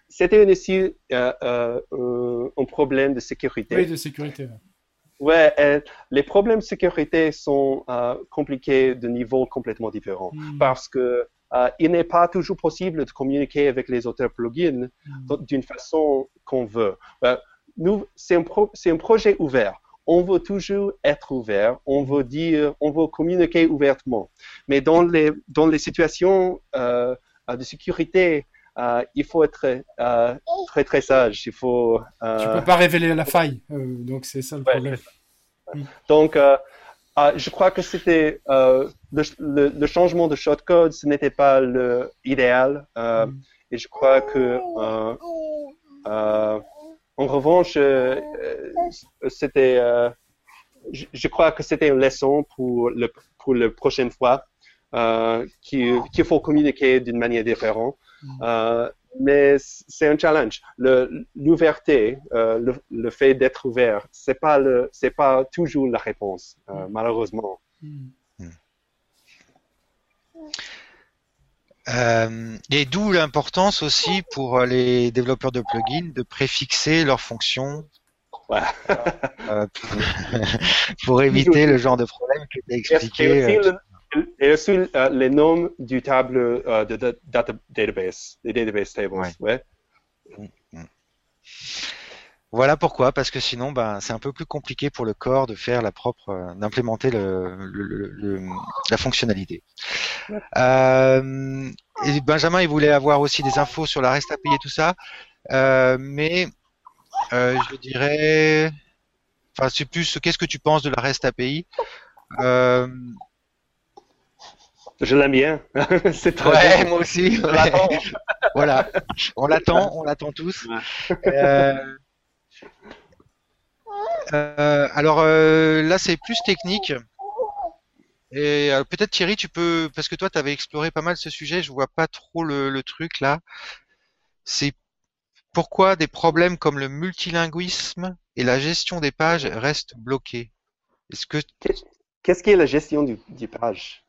c'était aussi euh, euh, un problème de sécurité. Oui, de sécurité. Ouais, les problèmes de sécurité sont compliqués de niveaux complètement différents mm. parce que il n'est pas toujours possible de communiquer avec les auteurs plugins mm. d'une façon qu'on veut. nous, c'est un, un, projet ouvert on veut toujours être ouvert, on veut dire, on veut communiquer ouvertement. Mais dans les, dans les situations euh, de sécurité, euh, il faut être euh, très très sage. Il faut. Tu peux pas révéler la faille, donc c'est ça le problème. Mm. Donc, je crois que c'était le, le, changement de shortcode, ce n'était pas l'idéal, mm. et je crois que en revanche, euh, euh, c'était, euh, je, je crois que c'était une leçon pour le pour la prochaine fois euh, qu'il faut communiquer d'une manière différente. Euh, mais c'est un challenge. L'ouverture, euh, le, le, fait d'être ouvert, c'est pas le, c'est pas toujours la réponse, euh, malheureusement. Euh, et d'où l'importance aussi pour les développeurs de plugins de préfixer leurs fonctions Ouais. euh, pour, pour éviter le genre de problème que tu as expliqué. Et aussi, euh, les noms du table euh, de, de- data- database, des database tables. Ouais. Ouais. Voilà pourquoi, parce que sinon, ben, c'est un peu plus compliqué pour le corps de faire la propre, euh, d'implémenter le, le- le- le- la fonctionnalité. Euh, et Benjamin, il voulait avoir aussi des infos sur la REST API et tout ça, euh, mais euh, je dirais, enfin, c'est plus, qu'est-ce que tu penses de la REST API Euh, Je l'aime bien. c'est très Ouais, moi aussi. L'attends. voilà, on l'attend, on l'attend tous. Euh, euh, alors euh, là, c'est plus technique. Et peut-être Thierry, tu peux, parce que toi, tu avais exploré pas mal ce sujet, je vois pas trop le, le truc là. C'est pourquoi des problèmes comme le multilinguisme et la gestion des pages restent bloqués? Est-ce que Qu'est-ce qui est la gestion du, du page?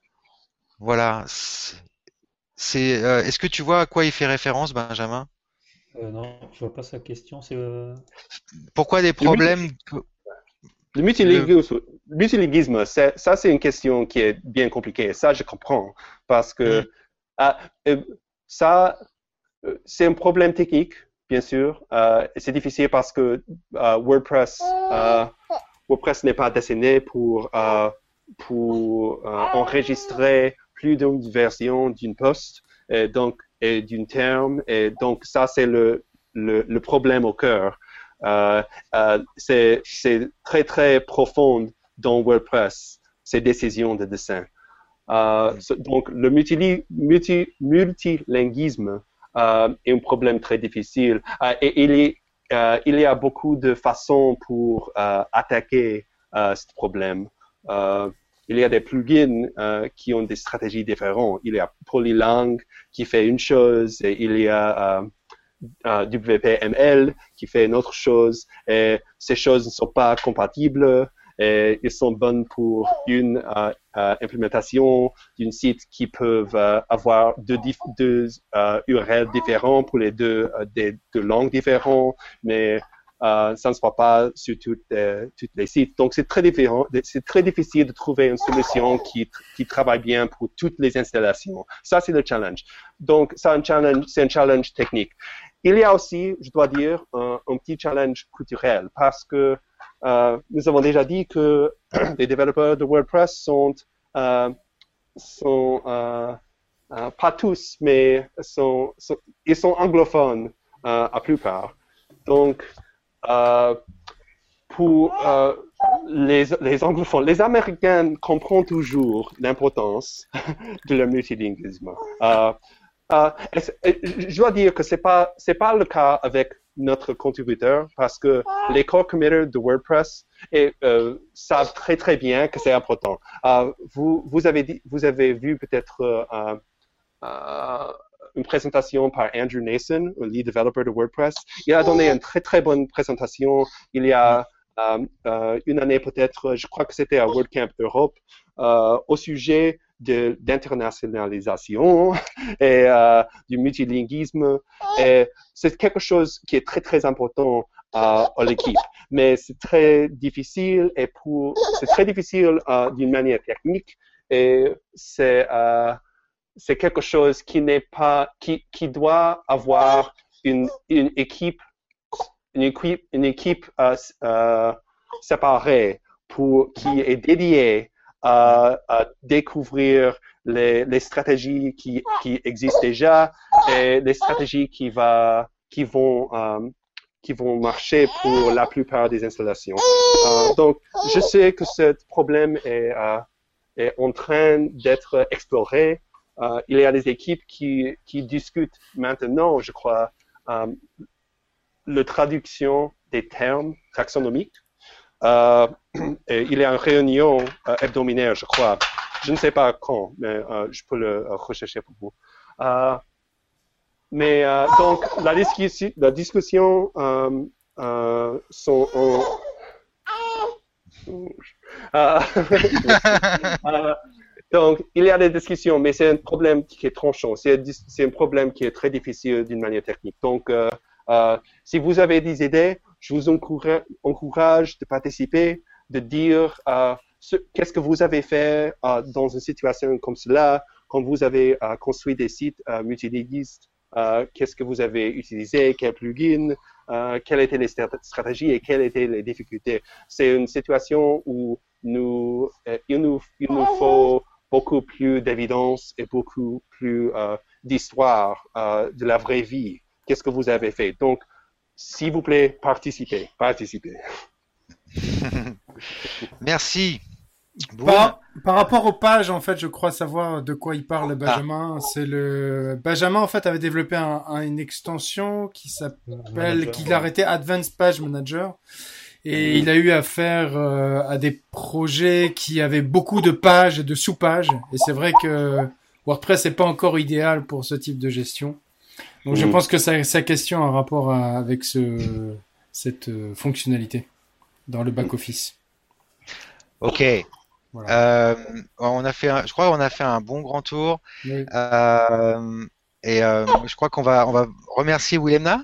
Voilà, c'est, euh, est-ce que tu vois à quoi il fait référence, Benjamin? Euh, non, je vois pas sa question. C'est euh, Pourquoi des problèmes Le multilinguisme, le multilinguisme, c'est- ça c'est une question qui est bien compliquée. Ça, je comprends. Parce que Mm. ah, ça, c'est un problème technique, bien sûr. Euh, et c'est difficile parce que euh, WordPress, euh, WordPress n'est pas dessiné pour, euh, pour euh, enregistrer plus d'une version d'une poste et donc d'une terme. Et donc ça, c'est le, le, le problème au cœur. Euh, euh, c'est très très profond dans WordPress ces décisions de dessin. Euh, so- donc le multili- multi, multilinguisme euh, est un problème très difficile Euh, et il, est, euh, il y a beaucoup de façons pour euh, attaquer euh, ce problème. Euh, il y a des plugins euh, qui ont des stratégies différentes. Il y a Polylang qui fait une chose et il y a euh, euh, WPML qui fait une autre chose et ces choses ne sont pas compatibles et ils sont bonnes pour une euh, euh, implémentation d'un site qui peuvent euh, avoir deux, deux euh, URL différents pour les deux, euh, des deux langues différentes, mais euh, ça ne se voit pas sur euh, toutes les sites. Donc c'est très différent, c'est très difficile de trouver une solution qui, travaille bien pour toutes les installations. Ça c'est le challenge. Donc c'est un challenge, technique. Il y a aussi, je dois dire, un, petit challenge culturel parce que euh, nous avons déjà dit que les développeurs de WordPress sont, pas tous, mais ils sont anglophones à plupart. Donc, euh, pour euh, les, les anglophones, les Américains comprennent toujours l'importance de leur multilinguisme. Euh, je dois dire que c'est pas c'est pas le cas avec notre contributeur parce que les core committers de WordPress et, euh, savent très très bien que c'est important. Vous vous avez vous avez vu peut-être une présentation par Andrew Nason, le lead developer de WordPress. Il a donné une très très bonne présentation. Il y a euh, euh, une année peut-être, je crois que c'était à WordCamp Europe, euh, au sujet de d'internationalisation et du multilinguisme. Et c'est quelque chose qui est très très important à l'équipe, mais c'est très difficile et pour c'est très difficile d'une manière technique et c'est c'est quelque chose qui n'est pas qui doit avoir une équipe une équipe une équipe euh, euh, séparée pour qui est dédiée à, découvrir les, stratégies qui, existent déjà et les stratégies qui vont euh, qui vont marcher pour la plupart des installations. Donc, je sais que ce problème est, est en train d'être exploré. Euh, il y a des équipes qui, qui discutent maintenant, je crois, euh, la traduction des termes taxonomiques Euh, et il y a une réunion euh, hebdomadaire, je crois. Je ne sais pas quand, mais je peux le rechercher pour vous. Mais donc, la, discussion, la discussion sont en... Donc, il y a des discussions, mais c'est un problème qui est tranchant. C'est un problème qui est très difficile d'une manière technique. Donc, euh, euh, si vous avez des idées, je vous encourage, encourage de participer, de dire euh, ce- qu'est-ce que vous avez fait euh, dans une situation comme cela, quand vous avez construit des sites multilinguistes, qu'est-ce que vous avez utilisé, quel plugin, quelles étaient les strat- stratégies et quelles étaient les difficultés. C'est une situation où nous, il, nous, il nous faut beaucoup plus d'évidence et beaucoup plus euh, d'histoire euh, de la vraie vie. Qu'est-ce que vous avez fait? Donc, s'il vous plaît, participez, participez. Merci. Boone. Par, par rapport aux pages, en fait, je crois savoir de quoi il parle, Benjamin. C'est le Benjamin, en fait, avait développé un- un- une extension qui s'appelle, qu'il ouais. a arrêté Advanced Page Manager. Et il a eu affaire euh, à des projets qui avaient beaucoup de pages et de sous-pages. Et c'est vrai que WordPress n'est pas encore idéal pour ce type de gestion. Donc je Mhm. pense que sa, sa question a un rapport à- avec ce, cette euh, fonctionnalité dans le back-office. Ok. Voilà. Euh, on a fait, un- je crois, qu'on a fait un bon grand tour. Oui. Euh, et euh, je crois qu'on va, on va remercier Willemna.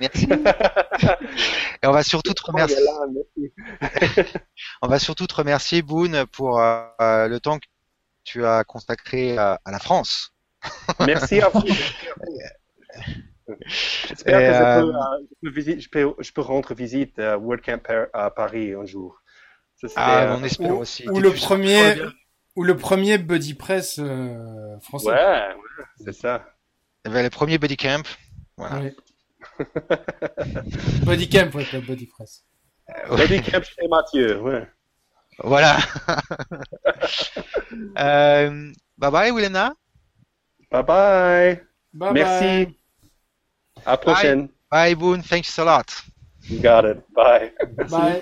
Merci. et on va surtout te remercier. On va surtout te remercier, Boone, pour euh, euh, le temps que tu as consacré à, à la France. Merci à vous. J'espère que je euh, peux, euh, je, peux je peux- je peux rendre visite à WordCamp Par- à Paris un jour. Ah, euh, on espère ou- aussi. ou le premier, ou le premier buddy press euh, français. Ouais, ouais, c'est ça. Eh ben, le premier Buddy Camp. Voilà. Ouais. Body camp, ouais, pas body press. WordCamp chez Mathieu, ouais. Voilà. euh, bye bye, Willemna. Bye bye. Bye Merci. À la prochaine. Bye, Boone. Thanks a lot. You got it. Bye. Bye.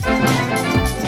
Bye.